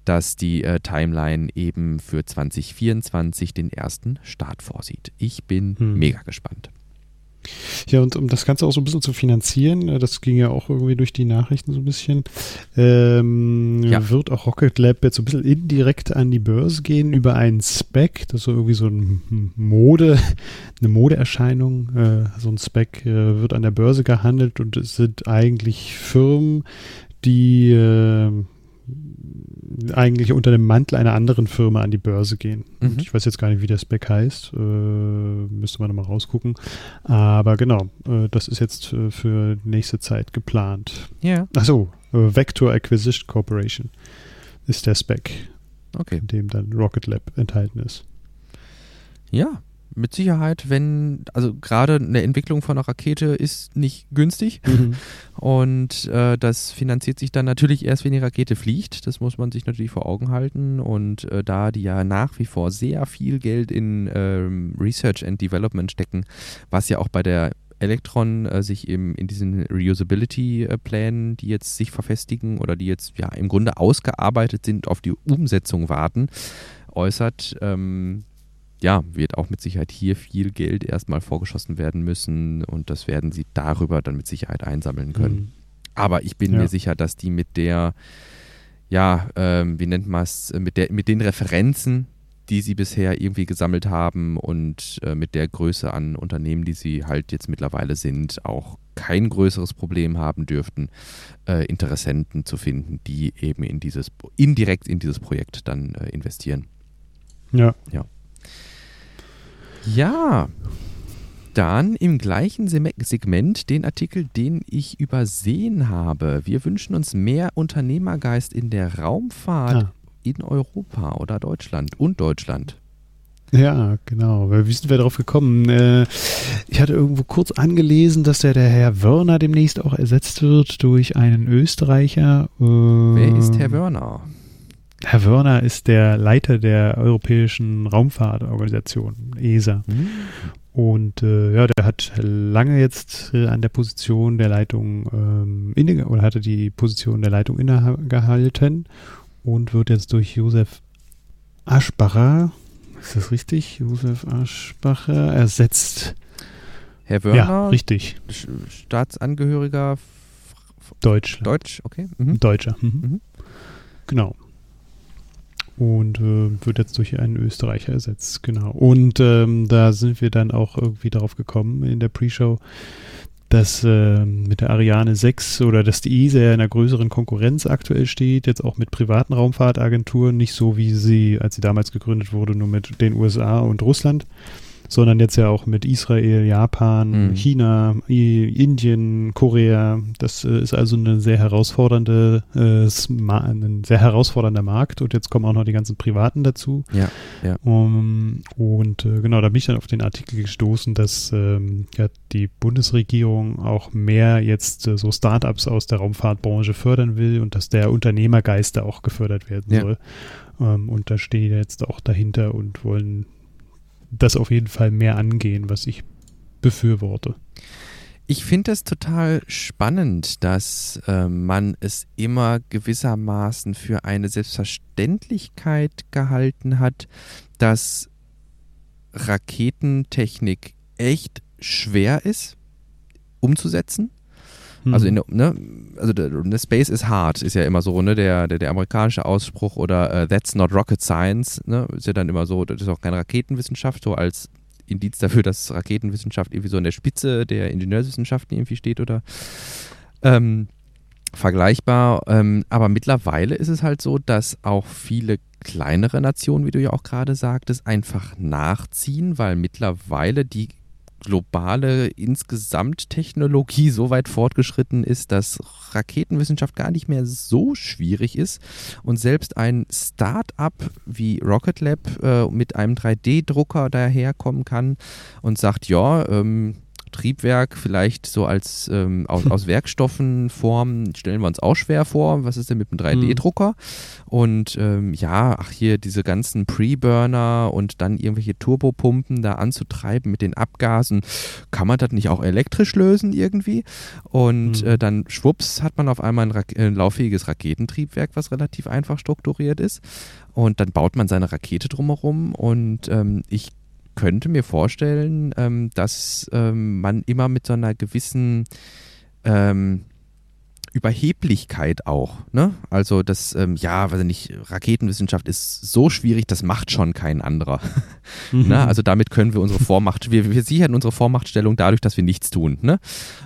dass die äh, Timeline eben für 2024 den ersten Start vorsieht. Ich bin hm. mega gespannt. Ja, und um das Ganze auch so ein bisschen zu finanzieren, äh, das ging ja auch irgendwie durch die Nachrichten so ein bisschen, ähm, ja. wird auch Rocket Lab jetzt so ein bisschen indirekt an die Börse gehen über einen Spec, das ist so irgendwie so ein Mode, eine Modeerscheinung. Äh, so ein Spec äh, wird an der Börse gehandelt und es sind eigentlich Firmen, die äh, eigentlich unter dem Mantel einer anderen Firma an die Börse gehen. Mhm. Ich weiß jetzt gar nicht, wie der Spec heißt. Äh, müsste man nochmal rausgucken. Aber genau, äh, das ist jetzt äh, für nächste Zeit geplant. Ja. Achso, äh, Vector Acquisition Corporation ist der Spec, okay. in dem dann Rocket Lab enthalten ist. Ja, mit Sicherheit, wenn, also gerade eine Entwicklung von einer Rakete ist nicht günstig mhm. und äh, das finanziert sich dann natürlich erst, wenn die Rakete fliegt. Das muss man sich natürlich vor Augen halten und äh, da die ja nach wie vor sehr viel Geld in ähm, Research and Development stecken, was ja auch bei der Electron äh, sich eben in diesen Reusability-Plänen, die jetzt sich verfestigen oder die jetzt ja im Grunde ausgearbeitet sind, auf die Umsetzung warten, äußert. Ähm, ja, wird auch mit Sicherheit hier viel Geld erstmal vorgeschossen werden müssen und das werden sie darüber dann mit Sicherheit einsammeln können. Mhm. Aber ich bin ja. mir sicher, dass die mit der, ja, ähm, wie nennt man es, mit, mit den Referenzen, die sie bisher irgendwie gesammelt haben und äh, mit der Größe an Unternehmen, die sie halt jetzt mittlerweile sind, auch kein größeres Problem haben dürften, äh, Interessenten zu finden, die eben in dieses, indirekt in dieses Projekt dann äh, investieren. Ja. Ja. Ja, dann im gleichen Segment den Artikel, den ich übersehen habe. Wir wünschen uns mehr Unternehmergeist in der Raumfahrt ja. in Europa oder Deutschland und Deutschland. Ja, genau. Wie sind wir darauf gekommen? Äh, ich hatte irgendwo kurz angelesen, dass der, der Herr Wörner demnächst auch ersetzt wird durch einen Österreicher. Wer ist Herr Wörner? Herr Wörner ist der Leiter der Europäischen Raumfahrtorganisation, ESA. Mhm. Und äh, ja, der hat lange jetzt äh, an der Position der Leitung ähm, inne oder hatte die Position der Leitung innegehalten und wird jetzt durch Josef Aschbacher, ist das richtig? Josef Aschbacher ersetzt. Herr Wörner, ja, richtig. Staatsangehöriger Deutsch. Deutsch, okay. Mhm. Deutscher. Mhm. Mhm. Genau und äh, wird jetzt durch einen Österreicher ersetzt, genau. Und ähm, da sind wir dann auch irgendwie darauf gekommen in der Pre-Show, dass äh, mit der Ariane 6 oder dass die ESA in einer größeren Konkurrenz aktuell steht, jetzt auch mit privaten Raumfahrtagenturen, nicht so wie sie, als sie damals gegründet wurde, nur mit den USA und Russland, sondern jetzt ja auch mit Israel, Japan, mhm. China, Indien, Korea. Das äh, ist also eine sehr herausfordernde, äh, ein sehr herausfordernder Markt und jetzt kommen auch noch die ganzen Privaten dazu. Ja, ja. Um, und äh, genau, da bin ich dann auf den Artikel gestoßen, dass ähm, ja, die Bundesregierung auch mehr jetzt äh, so Startups aus der Raumfahrtbranche fördern will und dass der Unternehmergeist da auch gefördert werden ja. soll. Ähm, und da stehen die jetzt auch dahinter und wollen das auf jeden Fall mehr angehen, was ich befürworte. Ich finde es total spannend, dass äh, man es immer gewissermaßen für eine Selbstverständlichkeit gehalten hat, dass Raketentechnik echt schwer ist umzusetzen. Also, in, ne, also der, Space is hard ist ja immer so, ne, der, der, der amerikanische Ausspruch oder uh, that's not rocket science, ne, ist ja dann immer so, das ist auch keine Raketenwissenschaft, so als Indiz dafür, dass Raketenwissenschaft irgendwie so in der Spitze der Ingenieurswissenschaften irgendwie steht oder ähm, vergleichbar. Ähm, aber mittlerweile ist es halt so, dass auch viele kleinere Nationen, wie du ja auch gerade sagtest, einfach nachziehen, weil mittlerweile die globale Insgesamttechnologie so weit fortgeschritten ist, dass Raketenwissenschaft gar nicht mehr so schwierig ist und selbst ein Start-up wie Rocket Lab äh, mit einem 3D-Drucker daherkommen kann und sagt, ja, ähm, Triebwerk vielleicht so als ähm, aus, aus Werkstoffen formen, stellen wir uns auch schwer vor. Was ist denn mit einem 3D-Drucker? Mhm. Und ähm, ja, ach hier diese ganzen Pre-Burner und dann irgendwelche Turbopumpen da anzutreiben mit den Abgasen, kann man das nicht auch elektrisch lösen irgendwie? Und mhm. äh, dann schwupps hat man auf einmal ein, Ra ein äh, lauffähiges Raketentriebwerk, was relativ einfach strukturiert ist. Und dann baut man seine Rakete drumherum und ähm, ich könnte mir vorstellen, ähm, dass ähm, man immer mit so einer gewissen ähm, Überheblichkeit auch. Ne? Also das, ähm, ja, weiß ich nicht, Raketenwissenschaft ist so schwierig, das macht schon kein anderer. Mhm. ne? Also damit können wir unsere Vormacht, wir, wir sichern unsere Vormachtstellung dadurch, dass wir nichts tun. Ne?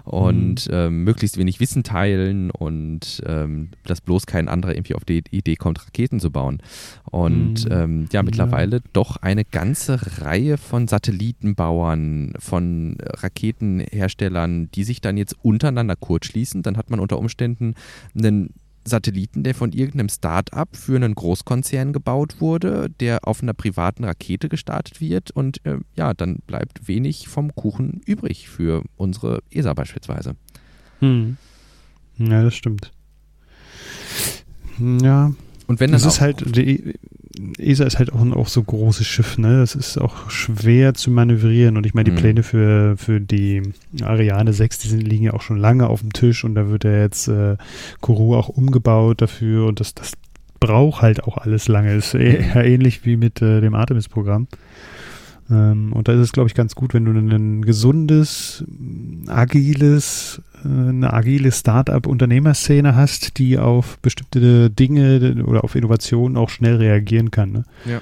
Und mhm. ähm, möglichst wenig Wissen teilen und ähm, dass bloß kein anderer irgendwie auf die Idee kommt, Raketen zu bauen. Und mhm. ähm, ja, mittlerweile ja. doch eine ganze Reihe von Satellitenbauern, von Raketenherstellern, die sich dann jetzt untereinander kurzschließen. Dann hat man unter Umständen einen Satelliten, der von irgendeinem Start-up für einen Großkonzern gebaut wurde, der auf einer privaten Rakete gestartet wird und äh, ja, dann bleibt wenig vom Kuchen übrig für unsere ESA beispielsweise. Hm. Ja, das stimmt. Ja. Und wenn das ist halt, die ESA ist halt auch ein auch so großes Schiff, ne? Das ist auch schwer zu manövrieren. Und ich meine, die mhm. Pläne für, für die Ariane 6, die sind, liegen ja auch schon lange auf dem Tisch und da wird ja jetzt äh, Kourou auch umgebaut dafür und das, das braucht halt auch alles lange. Ist eher ähnlich wie mit äh, dem Artemis-Programm. Ähm, und da ist es, glaube ich, ganz gut, wenn du ein gesundes, agiles, äh, eine agile Start-up-Unternehmerszene hast, die auf bestimmte Dinge oder auf Innovationen auch schnell reagieren kann. Ne? Ja.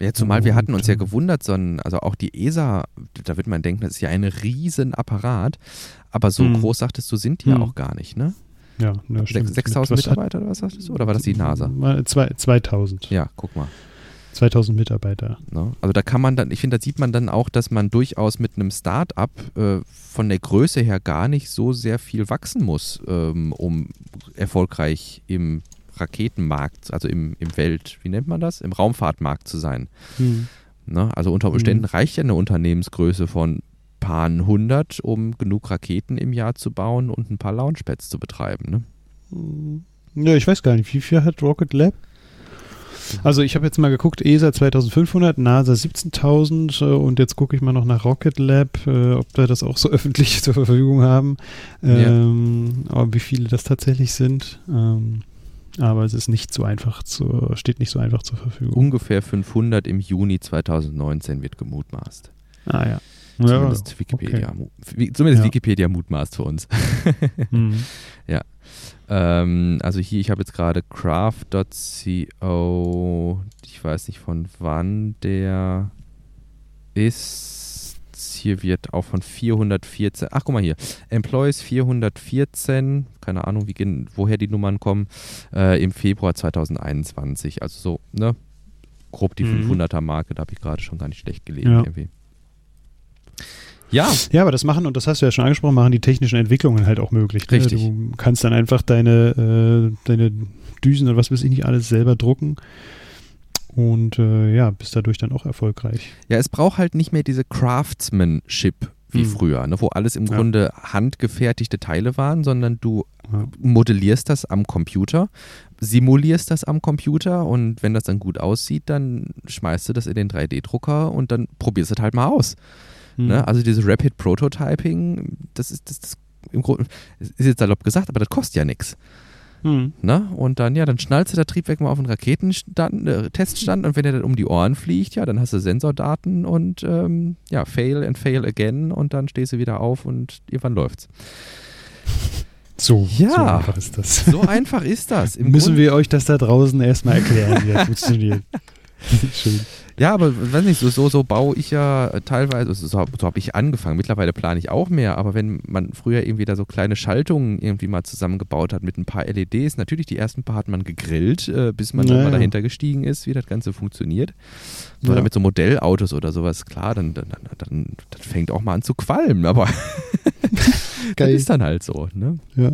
Ja, zumal wir hatten uns ja gewundert, sondern, also auch die ESA, da wird man denken, das ist ja ein Riesenapparat, aber so hm. groß sagtest du, sind die hm. ja auch gar nicht, ne? Ja, ja 6000 Mitarbeiter oder was sagtest du? Oder war das die NASA? 2000. Ja, guck mal. 2000 Mitarbeiter. Ne? Also da kann man dann, ich finde, da sieht man dann auch, dass man durchaus mit einem Start-up äh, von der Größe her gar nicht so sehr viel wachsen muss, ähm, um erfolgreich im Raketenmarkt, also im, im Welt, wie nennt man das? Im Raumfahrtmarkt zu sein. Hm. Ne? Also unter Umständen hm. reicht ja eine Unternehmensgröße von paar hundert, um genug Raketen im Jahr zu bauen und ein paar Launchpads zu betreiben. Ne? Hm. Ja, ich weiß gar nicht, wie viel hat Rocket Lab? Also ich habe jetzt mal geguckt, ESA 2500, NASA 17.000 äh, und jetzt gucke ich mal noch nach Rocket Lab, äh, ob wir das auch so öffentlich zur Verfügung haben, ähm, ja. aber wie viele das tatsächlich sind. Ähm, aber es ist nicht so einfach zu, steht nicht so einfach zur Verfügung. Ungefähr 500 im Juni 2019 wird gemutmaßt. Ah ja. Zumindest ja, Wikipedia, okay. zumindest ja. Wikipedia mutmaßt für uns. mhm. Ja. Ähm, also hier, ich habe jetzt gerade craft.co, ich weiß nicht von wann der ist. Hier wird auch von 414, ach guck mal hier, Employees 414, keine Ahnung, wie, woher die Nummern kommen, äh, im Februar 2021. Also so, ne? Grob die mhm. 500er-Marke, da habe ich gerade schon gar nicht schlecht gelesen ja. irgendwie. Ja. Ja, aber das machen, und das hast du ja schon angesprochen, machen die technischen Entwicklungen halt auch möglich. Ne? Richtig. Du kannst dann einfach deine, äh, deine Düsen oder was weiß ich nicht alles selber drucken. Und äh, ja, bist dadurch dann auch erfolgreich. Ja, es braucht halt nicht mehr diese Craftsmanship wie hm. früher, ne, wo alles im ja. Grunde handgefertigte Teile waren, sondern du ja. modellierst das am Computer, simulierst das am Computer und wenn das dann gut aussieht, dann schmeißt du das in den 3D-Drucker und dann probierst du es halt mal aus. Mhm. Ne? Also dieses Rapid Prototyping, das ist, das, das im Grunde, ist jetzt salopp gesagt, aber das kostet ja nichts. Mhm. Ne? Und dann, ja, dann schnallst du der Triebwerk mal auf einen Raketenteststand äh, und wenn der dann um die Ohren fliegt, ja, dann hast du Sensordaten und ähm, ja, fail and fail again und dann stehst du wieder auf und irgendwann läuft's. So, ja, so einfach ist das. So einfach ist das. Im Müssen Grund wir euch das da draußen erstmal erklären, wie das funktioniert. Schön. Ja, aber weiß nicht, so, so, so baue ich ja teilweise, so, so habe ich angefangen. Mittlerweile plane ich auch mehr, aber wenn man früher irgendwie da so kleine Schaltungen irgendwie mal zusammengebaut hat mit ein paar LEDs, natürlich die ersten paar hat man gegrillt, äh, bis man naja. dann mal dahinter gestiegen ist, wie das Ganze funktioniert. So, ja. mit so Modellautos oder sowas, klar, dann, dann, dann, dann, dann fängt auch mal an zu qualmen, aber das ist dann halt so. Ne? Ja.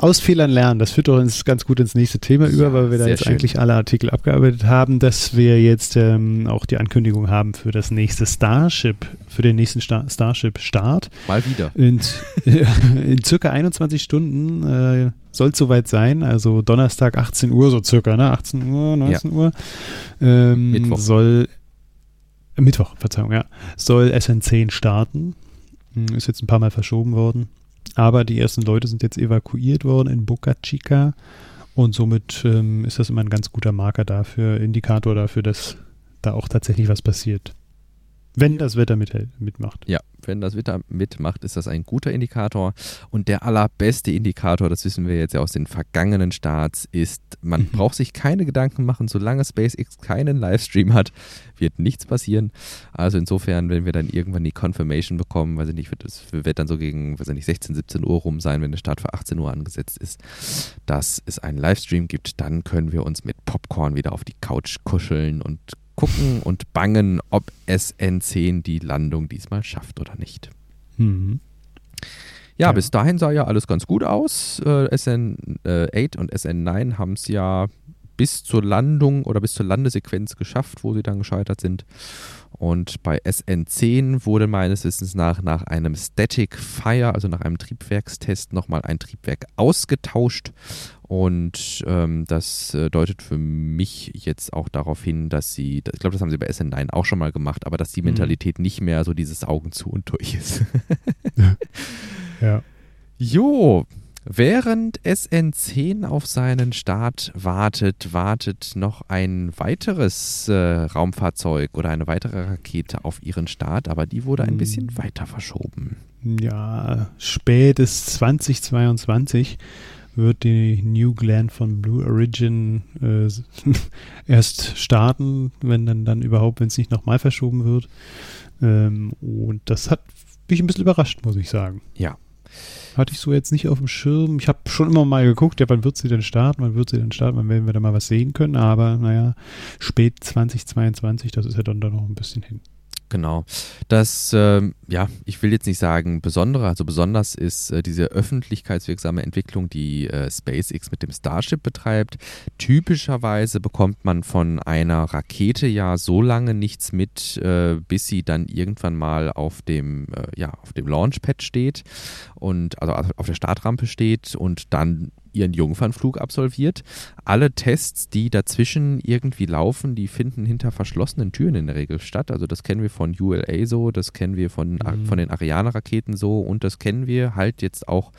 Aus Fehlern lernen, das führt uns ganz gut ins nächste Thema ja, über, weil wir da jetzt schön. eigentlich alle Artikel abgearbeitet haben, dass wir jetzt ähm, auch die Ankündigung haben für das nächste Starship, für den nächsten Star Starship-Start. Mal wieder. In, in circa 21 Stunden äh, soll es soweit sein, also Donnerstag 18 Uhr, so circa, ne? 18 Uhr, 19 ja. Uhr. Ähm, Mittwoch. Soll, äh, Mittwoch, Verzeihung, ja. Soll SN10 starten. Hm, ist jetzt ein paar Mal verschoben worden. Aber die ersten Leute sind jetzt evakuiert worden in Boca Chica und somit ähm, ist das immer ein ganz guter Marker dafür, Indikator dafür, dass da auch tatsächlich was passiert. Wenn das Wetter mit, mitmacht. Ja, wenn das Wetter mitmacht, ist das ein guter Indikator. Und der allerbeste Indikator, das wissen wir jetzt ja aus den vergangenen Starts, ist, man mhm. braucht sich keine Gedanken machen, solange SpaceX keinen Livestream hat, wird nichts passieren. Also insofern, wenn wir dann irgendwann die Confirmation bekommen, weiß ich nicht, wird es wird dann so gegen, weiß ich nicht, 16, 17 Uhr rum sein, wenn der Start für 18 Uhr angesetzt ist, dass es einen Livestream gibt, dann können wir uns mit Popcorn wieder auf die Couch kuscheln und gucken und bangen, ob SN10 die Landung diesmal schafft oder nicht. Mhm. Ja, ja, bis dahin sah ja alles ganz gut aus. Äh, SN8 und SN9 haben es ja bis zur Landung oder bis zur Landesequenz geschafft, wo sie dann gescheitert sind. Und bei SN10 wurde meines Wissens nach nach einem Static Fire, also nach einem Triebwerkstest, nochmal ein Triebwerk ausgetauscht. Und ähm, das äh, deutet für mich jetzt auch darauf hin, dass sie, ich glaube, das haben sie bei SN9 auch schon mal gemacht, aber dass die mhm. Mentalität mhm. nicht mehr so dieses Augen zu und durch ist. ja. Jo, Während SN10 auf seinen Start wartet, wartet noch ein weiteres äh, Raumfahrzeug oder eine weitere Rakete auf ihren Start, aber die wurde ein bisschen hm. weiter verschoben. Ja, spätestens 2022 wird die New Glenn von Blue Origin äh, erst starten, wenn dann, dann überhaupt, wenn es nicht nochmal verschoben wird. Ähm, und das hat mich ein bisschen überrascht, muss ich sagen. Ja, hatte ich so jetzt nicht auf dem Schirm. Ich habe schon immer mal geguckt, ja, wann wird sie denn starten, wann wird sie denn starten, wann werden wir da mal was sehen können, aber naja, spät 2022, das ist ja dann da noch ein bisschen hin. Genau. Das, äh, ja, ich will jetzt nicht sagen besondere, also besonders ist äh, diese öffentlichkeitswirksame Entwicklung, die äh, SpaceX mit dem Starship betreibt. Typischerweise bekommt man von einer Rakete ja so lange nichts mit, äh, bis sie dann irgendwann mal auf dem, äh, ja, auf dem Launchpad steht und also auf der Startrampe steht und dann ihren Jungfernflug absolviert. Alle Tests, die dazwischen irgendwie laufen, die finden hinter verschlossenen Türen in der Regel statt. Also das kennen wir von ULA so, das kennen wir von, mhm. von den Ariane-Raketen so und das kennen wir halt jetzt auch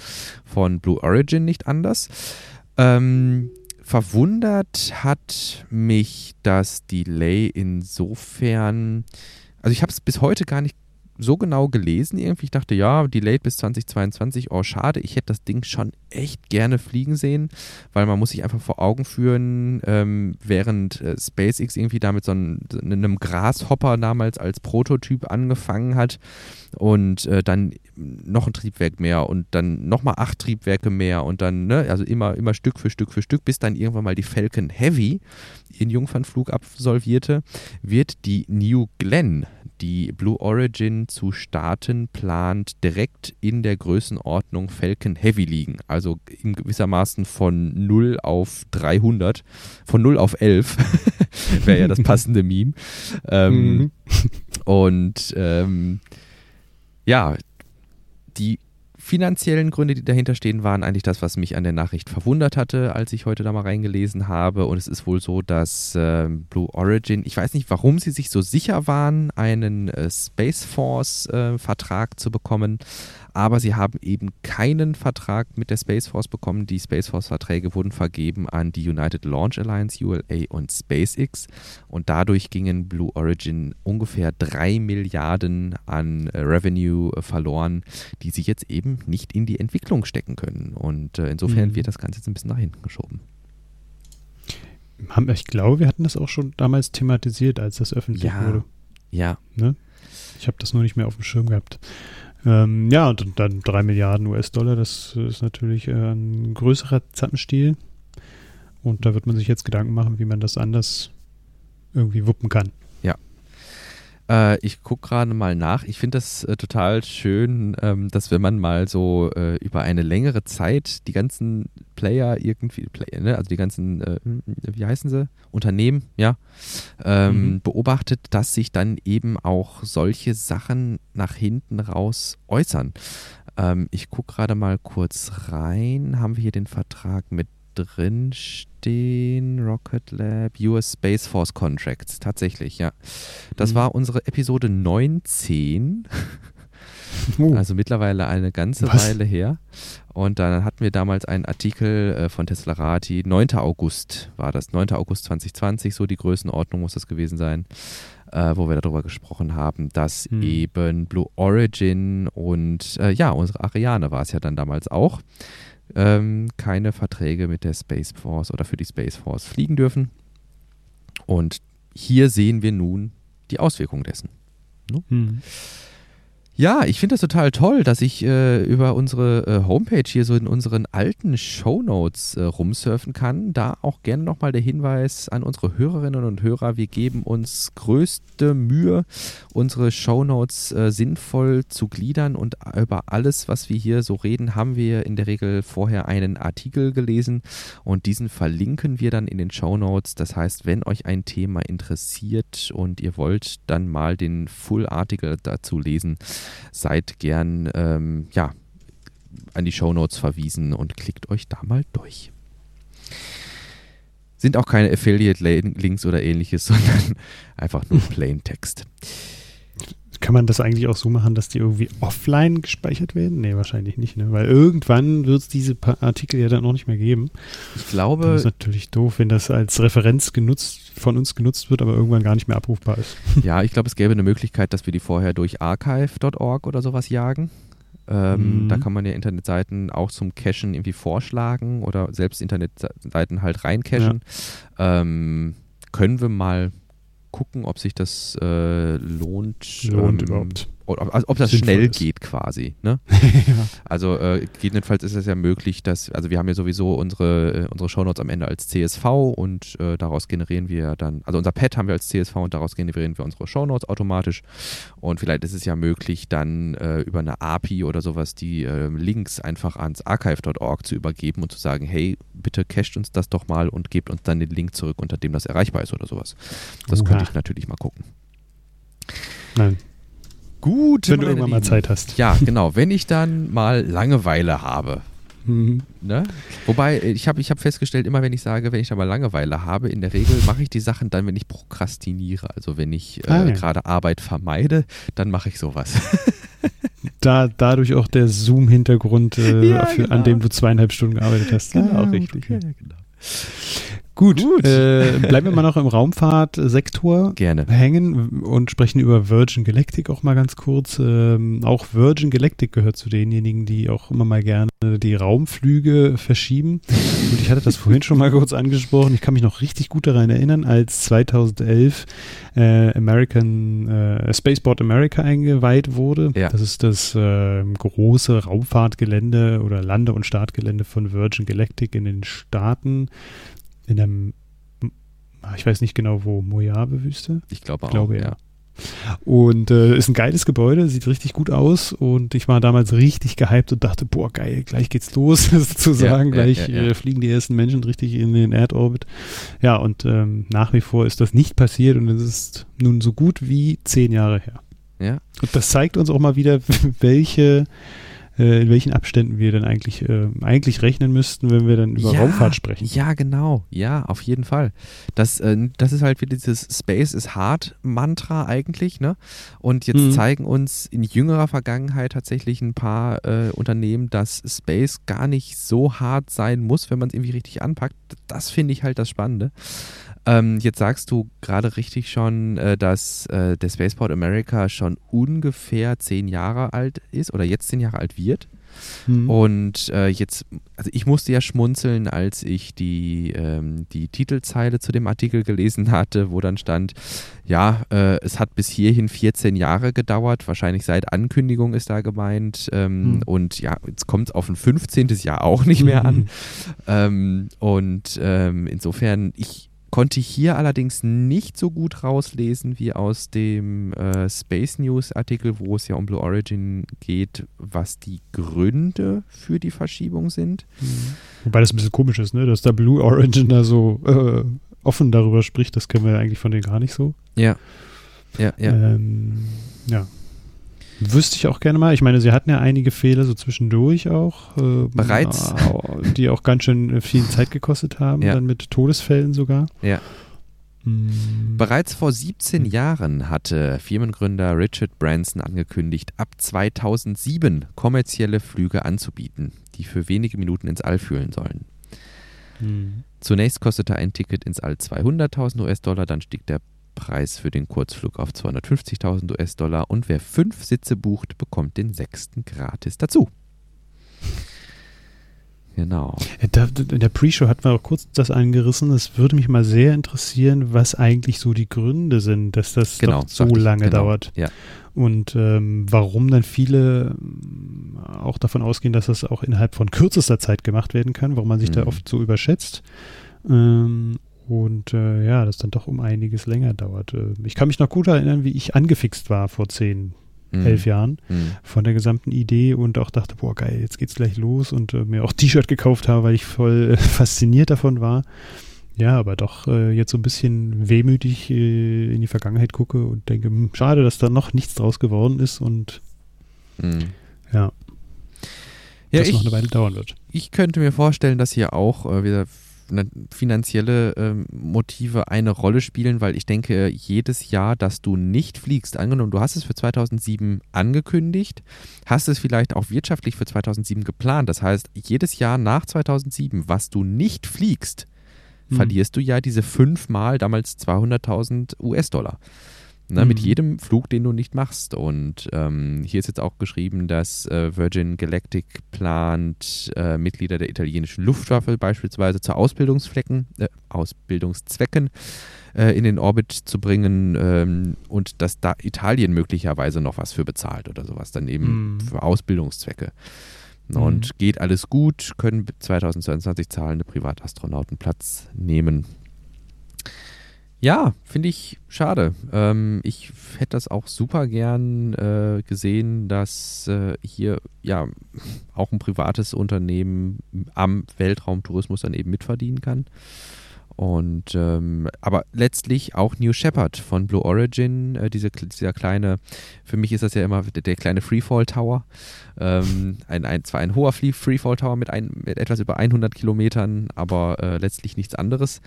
von Blue Origin nicht anders. Ähm, verwundert hat mich das Delay insofern, also ich habe es bis heute gar nicht so genau gelesen irgendwie. Ich dachte, ja, delayed bis 2022, oh schade, ich hätte das Ding schon echt gerne fliegen sehen, weil man muss sich einfach vor Augen führen, ähm, während äh, SpaceX irgendwie damit so ein, einem Grashopper damals als Prototyp angefangen hat und äh, dann noch ein Triebwerk mehr und dann nochmal acht Triebwerke mehr und dann, ne, also immer, immer Stück für Stück für Stück, bis dann irgendwann mal die Falcon Heavy ihren Jungfernflug absolvierte, wird die New Glenn die Blue Origin zu starten plant, direkt in der Größenordnung Falcon Heavy liegen. Also in gewissermaßen von 0 auf 300, von 0 auf 11 wäre ja das passende Meme. Ähm, mhm. Und ähm, ja, die finanziellen Gründe, die dahinter stehen, waren eigentlich das, was mich an der Nachricht verwundert hatte, als ich heute da mal reingelesen habe. Und es ist wohl so, dass äh, Blue Origin, ich weiß nicht, warum sie sich so sicher waren, einen äh, Space Force-Vertrag äh, zu bekommen, aber sie haben eben keinen Vertrag mit der Space Force bekommen. Die Space Force-Verträge wurden vergeben an die United Launch Alliance, ULA und SpaceX und dadurch gingen Blue Origin ungefähr drei Milliarden an äh, Revenue äh, verloren, die sie jetzt eben nicht in die Entwicklung stecken können. Und äh, insofern mhm. wird das Ganze jetzt ein bisschen nach hinten geschoben. Ich glaube, wir hatten das auch schon damals thematisiert, als das öffentlich ja, wurde. Ja. Ne? Ich habe das nur nicht mehr auf dem Schirm gehabt. Ähm, ja, und dann 3 Milliarden US-Dollar, das ist natürlich äh, ein größerer Zappenstiel. Und da wird man sich jetzt Gedanken machen, wie man das anders irgendwie wuppen kann. Äh, ich gucke gerade mal nach. Ich finde das äh, total schön, ähm, dass wenn man mal so äh, über eine längere Zeit die ganzen Player irgendwie, Play, ne, also die ganzen, äh, wie heißen sie? Unternehmen, ja, ähm, mhm. beobachtet, dass sich dann eben auch solche Sachen nach hinten raus äußern. Ähm, ich gucke gerade mal kurz rein. Haben wir hier den Vertrag mit drin stehen. Rocket Lab, US Space Force Contracts. Tatsächlich, ja. Das mhm. war unsere Episode 19. Oh. Also mittlerweile eine ganze Was? Weile her. Und dann hatten wir damals einen Artikel äh, von Teslarati, 9. August war das, 9. August 2020, so die Größenordnung muss das gewesen sein, äh, wo wir darüber gesprochen haben, dass hm. eben Blue Origin und äh, ja, unsere Ariane war es ja dann damals auch, ähm, keine Verträge mit der Space Force oder für die Space Force fliegen dürfen. Und hier sehen wir nun die Auswirkungen dessen. Ne? Hm. Ja, ich finde das total toll, dass ich äh, über unsere äh, Homepage hier so in unseren alten Shownotes äh, rumsurfen kann. Da auch gerne nochmal der Hinweis an unsere Hörerinnen und Hörer. Wir geben uns größte Mühe, unsere Shownotes äh, sinnvoll zu gliedern und über alles, was wir hier so reden, haben wir in der Regel vorher einen Artikel gelesen und diesen verlinken wir dann in den Shownotes. Das heißt, wenn euch ein Thema interessiert und ihr wollt dann mal den Full-Artikel dazu lesen, seid gern ähm, ja, an die Shownotes verwiesen und klickt euch da mal durch. Sind auch keine Affiliate-Links oder ähnliches, sondern einfach nur Plain Text. Kann man das eigentlich auch so machen, dass die irgendwie offline gespeichert werden? Nee, wahrscheinlich nicht, ne? Weil irgendwann wird es diese Artikel ja dann auch nicht mehr geben. Ich glaube. Das ist natürlich doof, wenn das als Referenz genutzt, von uns genutzt wird, aber irgendwann gar nicht mehr abrufbar ist. Ja, ich glaube, es gäbe eine Möglichkeit, dass wir die vorher durch archive.org oder sowas jagen. Ähm, mhm. Da kann man ja Internetseiten auch zum Cachen irgendwie vorschlagen oder selbst Internetseiten halt reincachen. Ja. Ähm, können wir mal gucken, ob sich das äh, lohnt. Lohnt ähm, überhaupt also ob das schnell ist. geht quasi. Ne? ja. Also äh, jedenfalls ist es ja möglich, dass, also wir haben ja sowieso unsere, äh, unsere Shownotes am Ende als CSV und äh, daraus generieren wir dann, also unser Pad haben wir als CSV und daraus generieren wir unsere Shownotes automatisch und vielleicht ist es ja möglich, dann äh, über eine API oder sowas die äh, Links einfach ans archive.org zu übergeben und zu sagen, hey, bitte cached uns das doch mal und gebt uns dann den Link zurück, unter dem das erreichbar ist oder sowas. Das Uha. könnte ich natürlich mal gucken. Nein, Gut. Wenn du irgendwann Lieben. mal Zeit hast. Ja, genau. Wenn ich dann mal Langeweile habe, Mhm. Ne? Wobei, ich habe ich hab festgestellt, immer wenn ich sage, wenn ich da mal Langeweile habe, in der Regel mache ich die Sachen dann, wenn ich prokrastiniere. Also wenn ich äh, ah, ja. gerade Arbeit vermeide, dann mache ich sowas. da, dadurch auch der Zoom-Hintergrund, äh, ja, genau. an dem du zweieinhalb Stunden gearbeitet hast. Genau, richtig. Okay, genau. Gut, Gut. Äh, bleiben wir mal noch im Raumfahrtsektor Gerne. hängen und sprechen über Virgin Galactic auch mal ganz kurz. Ähm, auch Virgin Galactic gehört zu denjenigen, die auch immer mal gerne die Raumflüge verschieben. Und ich hatte das vorhin schon mal kurz angesprochen. Ich kann mich noch richtig gut daran erinnern, als 2011 äh, American äh, Spaceport America eingeweiht wurde. Ja. Das ist das äh, große Raumfahrtgelände oder Lande- und Startgelände von Virgin Galactic in den Staaten in einem, ich weiß nicht genau wo, Mojave-Wüste? Ich glaube auch, glaube, ja. ja. Und äh, ist ein geiles Gebäude, sieht richtig gut aus und ich war damals richtig gehypt und dachte, boah, geil, gleich geht's los, sozusagen, ja, gleich ja, ja, äh, fliegen die ersten Menschen richtig in den Erdorbit. Ja, und ähm, nach wie vor ist das nicht passiert und es ist nun so gut wie zehn Jahre her. Ja. Und das zeigt uns auch mal wieder, welche äh, in welchen Abständen wir denn eigentlich, äh, eigentlich rechnen müssten, wenn wir dann über ja, Raumfahrt sprechen. Ja, genau. Ja, auf jeden Fall. Das, äh, das ist halt wie dieses Space is hard Mantra eigentlich, ne? Und jetzt mhm. zeigen uns in jüngerer Vergangenheit tatsächlich ein paar äh, Unternehmen, dass Space gar nicht so hart sein muss, wenn man es irgendwie richtig anpackt. Das finde ich halt das Spannende. Ähm, jetzt sagst du gerade richtig schon, äh, dass äh, der Spaceport America schon ungefähr zehn Jahre alt ist oder jetzt zehn Jahre alt wird. Mhm. Und äh, jetzt, also ich musste ja schmunzeln, als ich die, ähm, die Titelzeile zu dem Artikel gelesen hatte, wo dann stand, ja, äh, es hat bis hierhin 14 Jahre gedauert, wahrscheinlich seit Ankündigung ist da gemeint. Ähm, mhm. Und ja, jetzt kommt es auf ein 15. Jahr auch nicht mehr an. Mhm. Ähm, und ähm, insofern, ich, Konnte hier allerdings nicht so gut rauslesen wie aus dem äh, Space News Artikel, wo es ja um Blue Origin geht, was die Gründe für die Verschiebung sind. Mhm. Wobei das ein bisschen komisch ist, ne? dass der Blue Origin da so äh, offen darüber spricht, das kennen wir ja eigentlich von denen gar nicht so. Ja. Ja, ja. Ähm, ja. Wüsste ich auch gerne mal. Ich meine, sie hatten ja einige Fehler so zwischendurch auch. Äh, Bereits. Die auch ganz schön viel Zeit gekostet haben, ja. dann mit Todesfällen sogar. Ja. Mhm. Bereits vor 17 Jahren hatte Firmengründer Richard Branson angekündigt, ab 2007 kommerzielle Flüge anzubieten, die für wenige Minuten ins All fühlen sollen. Mhm. Zunächst kostete ein Ticket ins All 200.000 US-Dollar, dann stieg der Preis für den Kurzflug auf 250.000 US-Dollar und wer fünf Sitze bucht, bekommt den sechsten gratis dazu. Genau. In der Pre-Show hatten wir auch kurz das angerissen. Es würde mich mal sehr interessieren, was eigentlich so die Gründe sind, dass das genau, so lange genau. dauert. Ja. Und ähm, warum dann viele ähm, auch davon ausgehen, dass das auch innerhalb von kürzester Zeit gemacht werden kann, warum man sich mhm. da oft so überschätzt. Ähm, und äh, ja, das dann doch um einiges länger dauert. Äh, ich kann mich noch gut erinnern, wie ich angefixt war vor zehn, mhm. elf Jahren mhm. von der gesamten Idee und auch dachte, boah, geil, jetzt geht's gleich los und äh, mir auch T-Shirt gekauft habe, weil ich voll äh, fasziniert davon war. Ja, aber doch äh, jetzt so ein bisschen wehmütig äh, in die Vergangenheit gucke und denke, hm, schade, dass da noch nichts draus geworden ist und mhm. ja. Ja, das ich, noch eine Weile dauern wird. Ich könnte mir vorstellen, dass hier auch äh, wieder finanzielle ähm, Motive eine Rolle spielen, weil ich denke, jedes Jahr, dass du nicht fliegst, angenommen, du hast es für 2007 angekündigt, hast es vielleicht auch wirtschaftlich für 2007 geplant. Das heißt, jedes Jahr nach 2007, was du nicht fliegst, hm. verlierst du ja diese fünfmal damals 200.000 US-Dollar. Ne, mhm. Mit jedem Flug, den du nicht machst. Und ähm, hier ist jetzt auch geschrieben, dass äh, Virgin Galactic plant, äh, Mitglieder der italienischen Luftwaffe beispielsweise zu Ausbildungsflecken, äh, Ausbildungszwecken äh, in den Orbit zu bringen ähm, und dass da Italien möglicherweise noch was für bezahlt oder sowas, dann eben mhm. für Ausbildungszwecke. Und mhm. geht alles gut, können 2022 zahlende Privatastronauten Platz nehmen. Ja, finde ich schade. Ähm, ich hätte das auch super gern äh, gesehen, dass äh, hier ja auch ein privates Unternehmen am Weltraumtourismus dann eben mitverdienen kann. Und ähm, aber letztlich auch New Shepard von Blue Origin, äh, diese, dieser kleine, für mich ist das ja immer der, der kleine Freefall Tower. Ähm, ein, ein, zwar ein hoher Freefall Tower mit, ein, mit etwas über 100 Kilometern, aber äh, letztlich nichts anderes.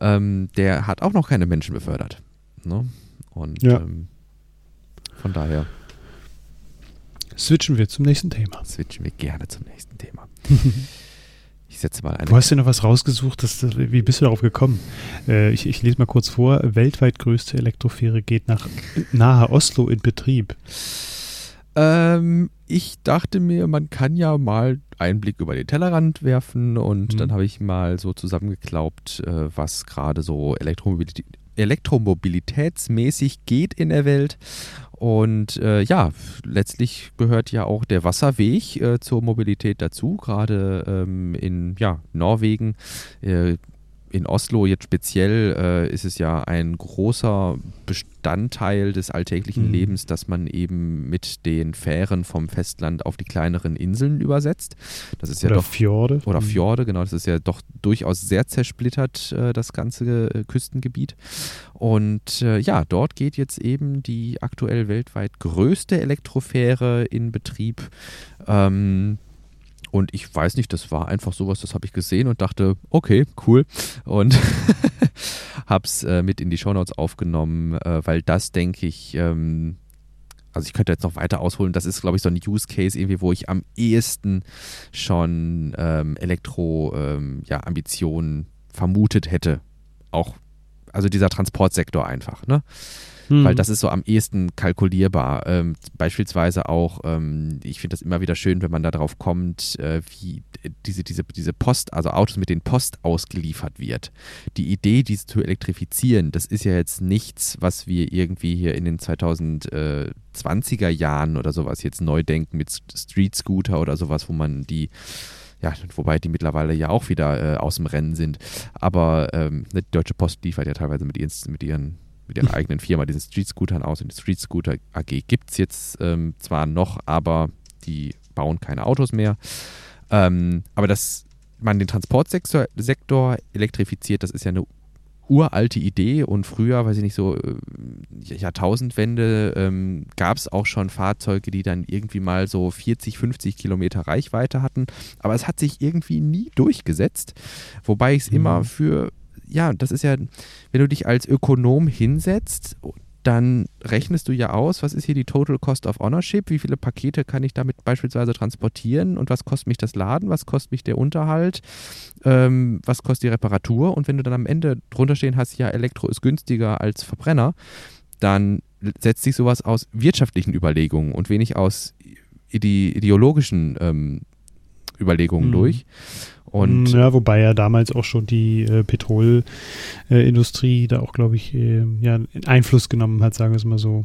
Ähm, der hat auch noch keine Menschen befördert. Ne? Und ja. Ähm, von daher. Switchen wir zum nächsten Thema. Switchen wir gerne zum nächsten Thema. Ich setze mal eine. Du hast dir noch was rausgesucht. Das, wie bist du darauf gekommen? Äh, ich, ich, lese mal kurz vor. Weltweit größte Elektrofähre geht nach nahe Oslo in Betrieb. Ähm, ich dachte mir, man kann ja mal einen Blick über den Tellerrand werfen und mhm. dann habe ich mal so zusammengeklaubt, äh, was gerade so Elektromobilität, elektromobilitätsmäßig geht in der Welt. Und äh, ja, letztlich gehört ja auch der Wasserweg äh, zur Mobilität dazu. Gerade ähm, in ja, Norwegen äh, in Oslo jetzt speziell äh, ist es ja ein großer Bestandteil des alltäglichen mhm. Lebens, dass man eben mit den Fähren vom Festland auf die kleineren Inseln übersetzt. Das ist oder ja doch Fjorde. Oder mhm. Fjorde, genau. Das ist ja doch durchaus sehr zersplittert äh, das ganze äh, Küstengebiet. Und äh, ja, dort geht jetzt eben die aktuell weltweit größte Elektrofähre in Betrieb. Ähm, und ich weiß nicht, das war einfach sowas, das habe ich gesehen und dachte, okay, cool. Und habe es äh, mit in die Shownotes aufgenommen, äh, weil das, denke ich, ähm, also ich könnte jetzt noch weiter ausholen, das ist, glaube ich, so ein Use Case irgendwie, wo ich am ehesten schon ähm, Elektro-Ambitionen ähm, ja, vermutet hätte. Auch, also dieser Transportsektor einfach, ne? Mhm. weil das ist so am ehesten kalkulierbar. Ähm, beispielsweise auch, ähm, ich finde das immer wieder schön, wenn man darauf kommt, äh, wie diese, diese, diese Post, also Autos mit den Post ausgeliefert wird. Die Idee, diese zu elektrifizieren, das ist ja jetzt nichts, was wir irgendwie hier in den 2020er Jahren oder sowas jetzt neu denken mit Street Scooter oder sowas, wo man die ja, wobei die mittlerweile ja auch wieder äh, aus dem Rennen sind. Aber ähm, ne, die Deutsche Post liefert ja teilweise mit ihren, mit ihren mit ihrer eigenen Firma diesen Street Scootern aus. Und die Street Scooter AG gibt es jetzt ähm, zwar noch, aber die bauen keine Autos mehr. Ähm, aber dass man den Transportsektor Sektor elektrifiziert, das ist ja eine uralte Idee und früher, weiß ich nicht, so äh, Jahrtausendwende ähm, gab es auch schon Fahrzeuge, die dann irgendwie mal so 40, 50 Kilometer Reichweite hatten. Aber es hat sich irgendwie nie durchgesetzt, wobei ich es mhm. immer für ja, das ist ja, wenn du dich als Ökonom hinsetzt, dann rechnest du ja aus, was ist hier die Total Cost of Ownership, wie viele Pakete kann ich damit beispielsweise transportieren? Und was kostet mich das Laden, was kostet mich der Unterhalt, ähm, was kostet die Reparatur? Und wenn du dann am Ende drunter stehen hast, ja, Elektro ist günstiger als Verbrenner, dann setzt sich sowas aus wirtschaftlichen Überlegungen und wenig aus ideologischen ähm, Überlegungen mhm. durch. Und ja, wobei ja damals auch schon die äh, Petrolindustrie äh, da auch, glaube ich, äh, ja, Einfluss genommen hat, sagen wir es mal so.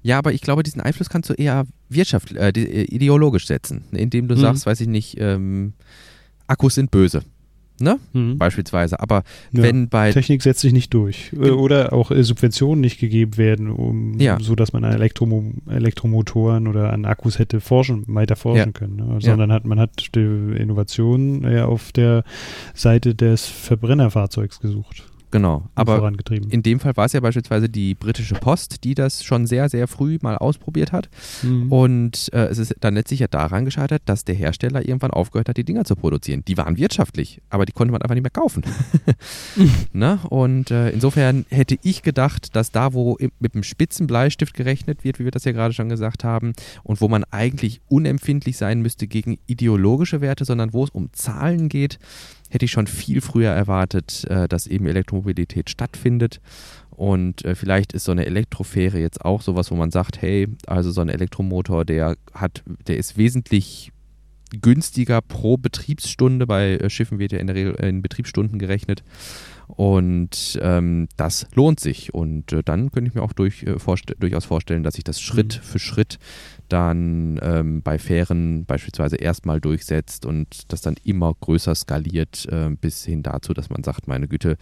Ja, aber ich glaube, diesen Einfluss kannst du eher wirtschaft, äh, äh, ideologisch setzen, indem du mhm. sagst, weiß ich nicht, ähm, Akkus sind böse ne? Mhm. Beispielsweise. Aber ja, wenn bei. Technik setzt sich nicht durch. Oder auch äh, Subventionen nicht gegeben werden, um ja. so dass man an Elektromo Elektromotoren oder an Akkus hätte forschen, weiter forschen ja. können. Ne? Sondern hat man hat die Innovationen ja auf der Seite des Verbrennerfahrzeugs gesucht. Genau, aber in dem Fall war es ja beispielsweise die britische Post, die das schon sehr, sehr früh mal ausprobiert hat. Mhm. Und äh, es ist dann letztlich ja daran gescheitert, dass der Hersteller irgendwann aufgehört hat, die Dinger zu produzieren. Die waren wirtschaftlich, aber die konnte man einfach nicht mehr kaufen. ne? Und äh, insofern hätte ich gedacht, dass da, wo mit einem spitzen Bleistift gerechnet wird, wie wir das ja gerade schon gesagt haben, und wo man eigentlich unempfindlich sein müsste gegen ideologische Werte, sondern wo es um Zahlen geht, hätte ich schon viel früher erwartet, äh, dass eben Elektromobilität stattfindet. Und äh, vielleicht ist so eine Elektrofähre jetzt auch sowas, wo man sagt, hey, also so ein Elektromotor, der hat, der ist wesentlich günstiger pro Betriebsstunde. Bei äh, Schiffen wird ja in der Regel in Betriebsstunden gerechnet. Und ähm, das lohnt sich. Und äh, dann könnte ich mir auch durch, äh, vorst durchaus vorstellen, dass sich das Schritt mhm. für Schritt dann ähm, bei Fähren beispielsweise erstmal durchsetzt und das dann immer größer skaliert, äh, bis hin dazu, dass man sagt, meine Güte,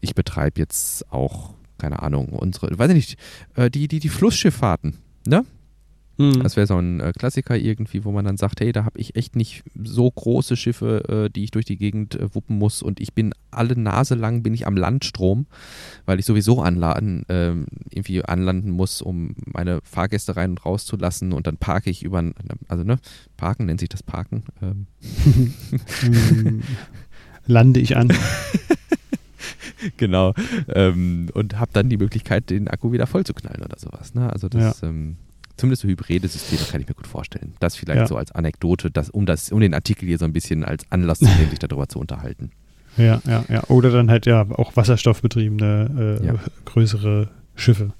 ich betreibe jetzt auch, keine Ahnung, unsere, weiß ich nicht, äh, die, die, die Flussschifffahrten, ne? Mhm. Das wäre so ein äh, Klassiker irgendwie, wo man dann sagt, hey, da habe ich echt nicht so große Schiffe, äh, die ich durch die Gegend äh, wuppen muss und ich bin alle Nase lang bin ich am Landstrom, weil ich sowieso anladen, ähm, irgendwie anlanden muss, um meine Fahrgäste rein und raus zu lassen und dann parke ich über, also ne, parken nennt sich das Parken. Ähm. Lande ich an. genau. Ähm, und habe dann die Möglichkeit, den Akku wieder voll zu knallen oder sowas. Ne? Also das, ja. ähm, zumindest so hybride Systeme kann ich mir gut vorstellen. Das vielleicht ja. so als Anekdote, das, um, das, um den Artikel hier so ein bisschen als Anlass zu nehmen, sich darüber zu unterhalten. Ja, ja, ja. Oder dann halt ja auch wasserstoffbetriebene äh, ja. größere Schiffe.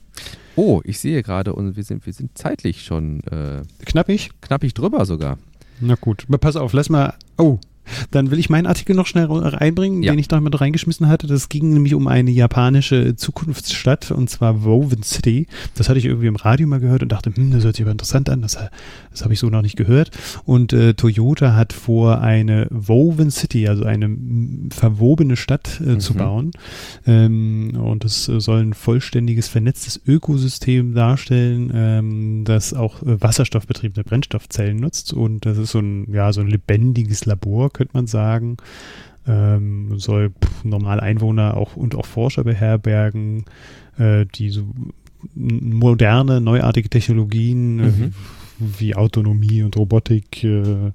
Oh, ich sehe gerade, und wir sind, wir sind zeitlich schon äh, knappig? Knappig drüber sogar. Na gut, aber pass auf, lass mal. Oh, dann will ich meinen Artikel noch schnell reinbringen, ja. den ich da mit reingeschmissen hatte. Das ging nämlich um eine japanische Zukunftsstadt und zwar Woven City. Das hatte ich irgendwie im Radio mal gehört und dachte, hm, das hört sich aber interessant an. Das, das habe ich so noch nicht gehört. Und äh, Toyota hat vor, eine Woven City, also eine verwobene Stadt äh, mhm. zu bauen. Ähm, und es soll ein vollständiges, vernetztes Ökosystem darstellen, ähm, das auch äh, wasserstoffbetriebene Brennstoffzellen nutzt. Und das ist so ein, ja, so ein lebendiges Labor, könnte man sagen. Ähm, soll pff, normale Einwohner auch und auch Forscher beherbergen, äh, die so moderne, neuartige Technologien äh, mhm. wie, wie, Autonomie und Robotik äh, äh,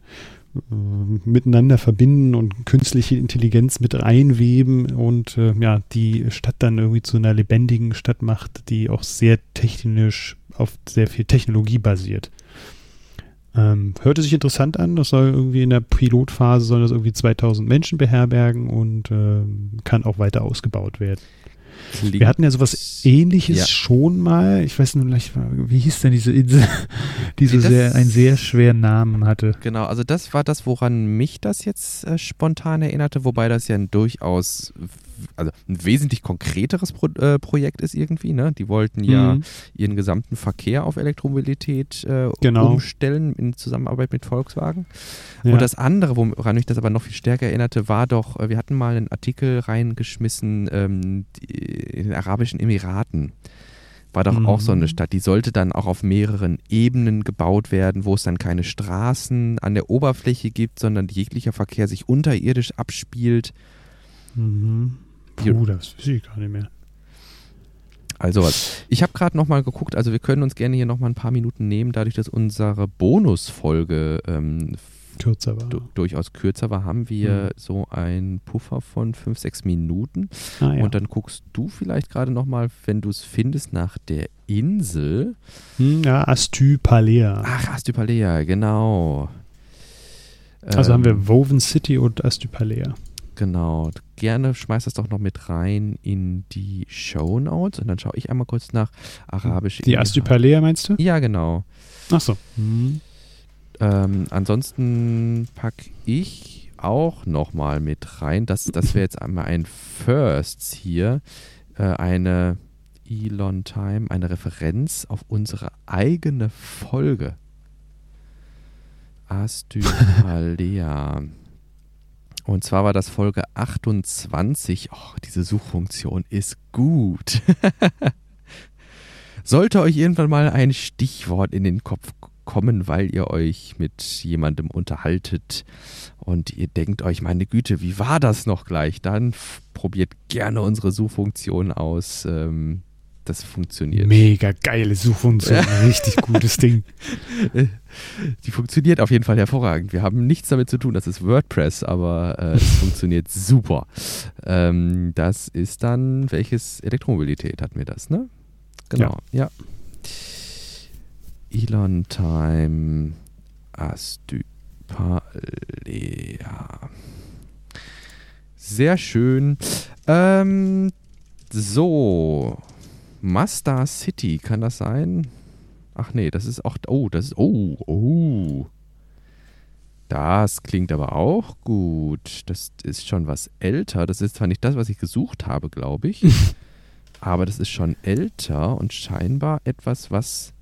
miteinander verbinden und künstliche Intelligenz mit einweben und äh, ja, die Stadt dann irgendwie zu einer lebendigen Stadt macht, die auch sehr technisch auf sehr viel Technologie basiert. Ähm, hörte sich interessant an. Das soll irgendwie in der Pilotphase soll das irgendwie 2000 Menschen beherbergen und ähm, kann auch weiter ausgebaut werden. Klingt Wir hatten ja sowas ähnliches ja. schon mal. Ich weiß nur nicht, wie hieß denn diese Insel, die so sehr, einen sehr schweren Namen hatte. Genau, also das war das, woran mich das jetzt äh, spontan erinnerte, wobei das ja ein durchaus also ein wesentlich konkreteres Pro, äh, Projekt ist irgendwie. Ne? Die wollten ja mhm. ihren gesamten Verkehr auf Elektromobilität äh, genau. umstellen in Zusammenarbeit mit Volkswagen. Ja. Und das andere, woran mich das aber noch viel stärker erinnerte, war doch, äh, wir hatten mal einen Artikel reingeschmissen ähm, in den Arabischen Emiraten war doch mhm. auch so eine mhm. Stadt. Die sollte dann auch auf mehreren Ebenen gebaut werden, wo es dann keine Straßen an der Oberfläche gibt, sondern jeglicher Verkehr sich unterirdisch abspielt. Mhm. Puh, das weiß ich gar nicht mehr. Also was. Ich habe gerade nochmal geguckt, also wir können uns gerne hier nochmal ein paar Minuten nehmen, dadurch, dass unsere Bonusfolge ähm, kürzer war. durchaus kürzer war, haben wir mhm. so einen Puffer von fünf, sechs Minuten. Ah, ja. Und dann guckst du vielleicht gerade nochmal, wenn du es findest, nach der Insel. Hm, ja, Astypalea. Ach, Astypalea, genau. Also ähm, haben wir ähm, Woven City und Astypalea. Genau. Gerne schmeiß das doch noch mit rein in die Show Notes und dann schaue ich einmal kurz nach arabisch. Die Astypalea meinst du? Ja, genau. Ach so. Mhm. Ähm, ansonsten packe ich auch nochmal mit rein. Das, das wäre jetzt einmal ein First hier. Äh, eine Elon Time, eine Referenz auf unsere eigene Folge. Astypalea. Und zwar war das Folge 28. Oh, diese Suchfunktion ist gut. Sollte euch irgendwann mal ein Stichwort in den Kopf kommen, weil ihr euch mit jemandem unterhaltet und ihr denkt euch, meine Güte, wie war das noch gleich? Dann probiert gerne unsere Suchfunktion aus. Ähm, das funktioniert. Mega geile Suchfunktion, richtig gutes Ding. Die funktioniert auf jeden Fall hervorragend. Wir haben nichts damit zu tun, das ist WordPress, aber äh, es funktioniert super. Ähm, das ist dann, welches Elektromobilität hatten wir das, ne? Genau, ja. ja. Elon Time Astypalea. Sehr schön. Ähm, so, Mazda City, kann das sein? Ach nee, das ist auch. Oh, das ist. Oh, oh. Das klingt aber auch gut. Das ist schon was älter. Das ist zwar nicht das, was ich gesucht habe, glaube ich. aber das ist schon älter und scheinbar etwas, was.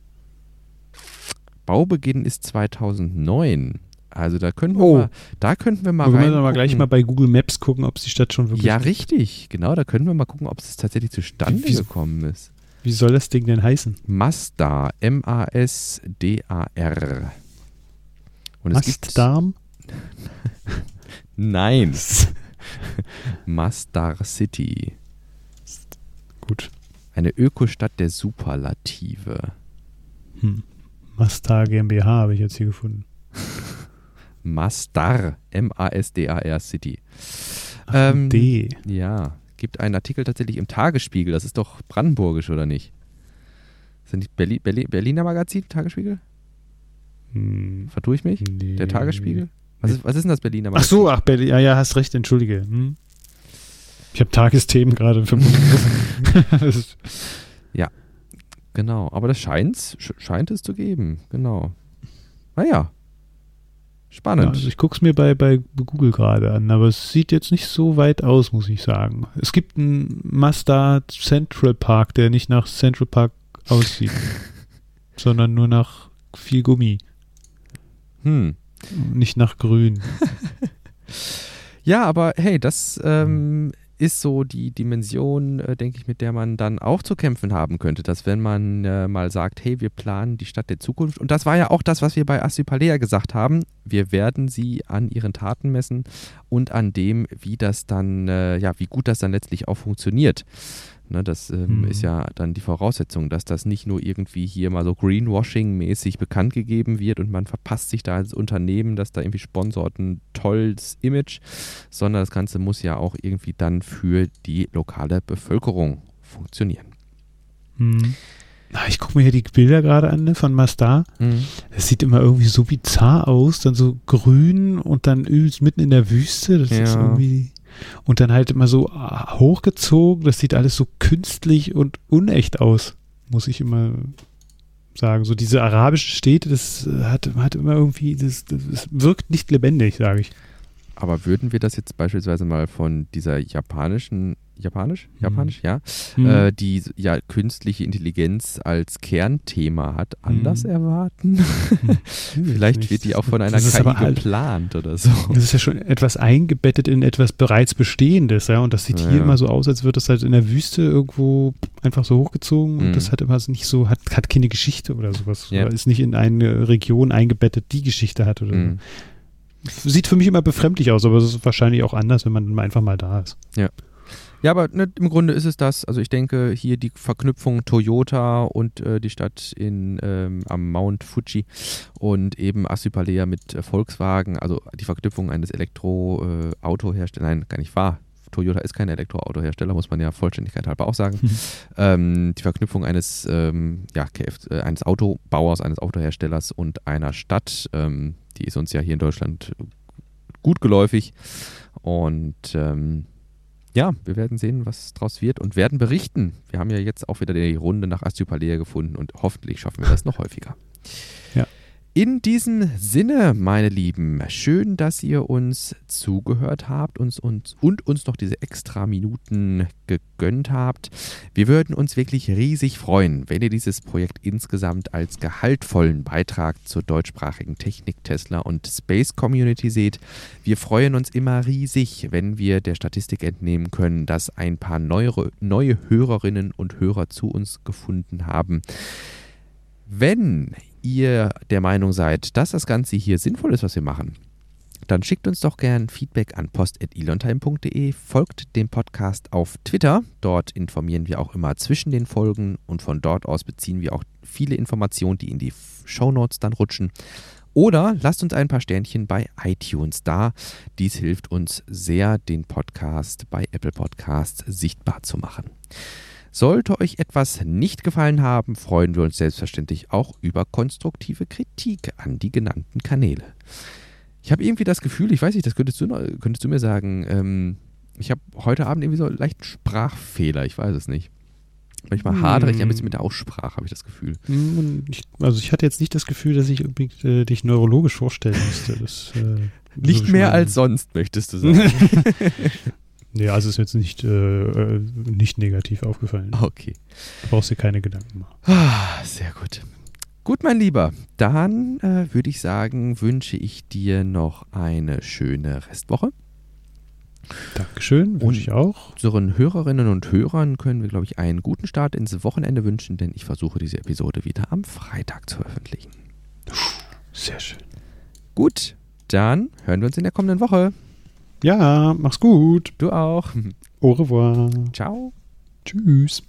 Baubeginn ist 2009. Also da könnten wir oh. mal, da könnten wir mal. Wir können mal gleich mal bei Google Maps gucken, ob die Stadt schon wirklich. Ja, richtig. Genau, da können wir mal gucken, ob es tatsächlich zustande Wieso? gekommen ist. Wie soll das Ding denn heißen? Masdar. M-A-S-D-A-R. Mastdarm? Nein. Masdar City. Gut. Eine Ökostadt der Superlative. Hm. Mastar GmbH habe ich jetzt hier gefunden. Masdar. M-A-S-D-A-R City. Ach, ähm, D. Ja. Gibt einen Artikel tatsächlich im Tagesspiegel. Das ist doch brandenburgisch, oder nicht? Sind die Berli Berli Berliner Magazin, Tagesspiegel? Hm. Vertue ich mich? Nee. Der Tagesspiegel? Was ist, was ist denn das Berliner Magazin? Ach so, ach, Berlin. Ja, ja, hast recht, entschuldige. Hm. Ich habe Tagesthemen gerade verbunden. ja, genau. Aber das scheint's, scheint es zu geben. Genau. Naja. Spannend. Ja, also ich gucke es mir bei, bei Google gerade an, aber es sieht jetzt nicht so weit aus, muss ich sagen. Es gibt einen Mazda Central Park, der nicht nach Central Park aussieht, sondern nur nach viel Gummi. Hm. Nicht nach Grün. ja, aber hey, das ähm, ist so die Dimension, äh, denke ich, mit der man dann auch zu kämpfen haben könnte, dass wenn man äh, mal sagt, hey, wir planen die Stadt der Zukunft, und das war ja auch das, was wir bei Assypalea gesagt haben, wir werden sie an ihren Taten messen und an dem, wie das dann, äh, ja, wie gut das dann letztlich auch funktioniert. Ne, das ähm, mhm. ist ja dann die Voraussetzung, dass das nicht nur irgendwie hier mal so Greenwashing-mäßig bekannt gegeben wird und man verpasst sich da als Unternehmen, das da irgendwie sponsort ein tolles Image, sondern das Ganze muss ja auch irgendwie dann für die lokale Bevölkerung funktionieren. Mhm. Ich gucke mir hier die Bilder gerade an ne, von Mastar. Mhm. Es sieht immer irgendwie so bizarr aus, dann so grün und dann mitten in der Wüste. Das ja. ist irgendwie und dann halt immer so ah, hochgezogen. Das sieht alles so künstlich und unecht aus, muss ich immer sagen. So diese arabischen Städte, das hat, hat immer irgendwie, das, das wirkt nicht lebendig, sage ich. Aber würden wir das jetzt beispielsweise mal von dieser japanischen Japanisch? Mhm. Japanisch, mhm. ja. Mhm. Äh, die ja künstliche Intelligenz als Kernthema hat, anders mhm. erwarten. Mhm. Vielleicht wird die auch von einer KI halt, geplant oder so. Das ist ja schon etwas eingebettet in etwas bereits Bestehendes, ja. Und das sieht ja. hier immer so aus, als würde das halt in der Wüste irgendwo einfach so hochgezogen und das mhm. hat immer nicht so, hat, hat keine Geschichte oder sowas. Ja. Oder ist nicht in eine Region eingebettet, die Geschichte hat oder so. Sieht für mich immer befremdlich aus, aber es ist wahrscheinlich auch anders, wenn man einfach mal da ist. Ja. Ja, aber ne, im Grunde ist es das. Also ich denke, hier die Verknüpfung Toyota und äh, die Stadt in, ähm, am Mount Fuji und eben Assypalea mit äh, Volkswagen, also die Verknüpfung eines Elektroautoherstellers, äh, nein, gar nicht wahr. Toyota ist kein Elektroautohersteller, muss man ja Vollständigkeit halber auch sagen. Mhm. Ähm, die Verknüpfung eines, ähm, ja, KF, äh, eines Autobauers, eines Autoherstellers und einer Stadt, ähm, die ist uns ja hier in Deutschland gut geläufig. Und ähm, ja, wir werden sehen, was draus wird und werden berichten. Wir haben ja jetzt auch wieder die Runde nach Astypalea gefunden und hoffentlich schaffen wir das noch häufiger. Ja. In diesem Sinne, meine Lieben, schön, dass ihr uns zugehört habt uns, uns, und uns noch diese extra Minuten gegönnt habt. Wir würden uns wirklich riesig freuen, wenn ihr dieses Projekt insgesamt als gehaltvollen Beitrag zur deutschsprachigen Technik, Tesla und Space Community seht. Wir freuen uns immer riesig, wenn wir der Statistik entnehmen können, dass ein paar neue, neue Hörerinnen und Hörer zu uns gefunden haben. Wenn ihr der Meinung seid, dass das Ganze hier sinnvoll ist, was wir machen, dann schickt uns doch gern Feedback an post.elontime.de, folgt dem Podcast auf Twitter, dort informieren wir auch immer zwischen den Folgen und von dort aus beziehen wir auch viele Informationen, die in die Shownotes dann rutschen. Oder lasst uns ein paar Sternchen bei iTunes da. Dies hilft uns sehr, den Podcast bei Apple Podcasts sichtbar zu machen. Sollte euch etwas nicht gefallen haben, freuen wir uns selbstverständlich auch über konstruktive Kritik an die genannten Kanäle. Ich habe irgendwie das Gefühl, ich weiß nicht, das könntest du, könntest du mir sagen, ähm, ich habe heute Abend irgendwie so einen leichten Sprachfehler, ich weiß es nicht. Manchmal hadere ich ein bisschen mit der Aussprache, habe ich das Gefühl. Also ich hatte jetzt nicht das Gefühl, dass ich irgendwie äh, dich neurologisch vorstellen müsste. Das, äh, nicht mehr als sonst, möchtest du sagen. Nee, also ist jetzt nicht, äh, nicht negativ aufgefallen. Okay. Du brauchst dir keine Gedanken machen. Ah, sehr gut. Gut, mein Lieber, dann äh, würde ich sagen, wünsche ich dir noch eine schöne Restwoche. Dankeschön, wünsche ich auch. Unseren Hörerinnen und Hörern können wir, glaube ich, einen guten Start ins Wochenende wünschen, denn ich versuche diese Episode wieder am Freitag zu veröffentlichen. Sehr schön. Gut, dann hören wir uns in der kommenden Woche. Ja, mach's gut. Du auch. Au revoir. Ciao. Tschüss.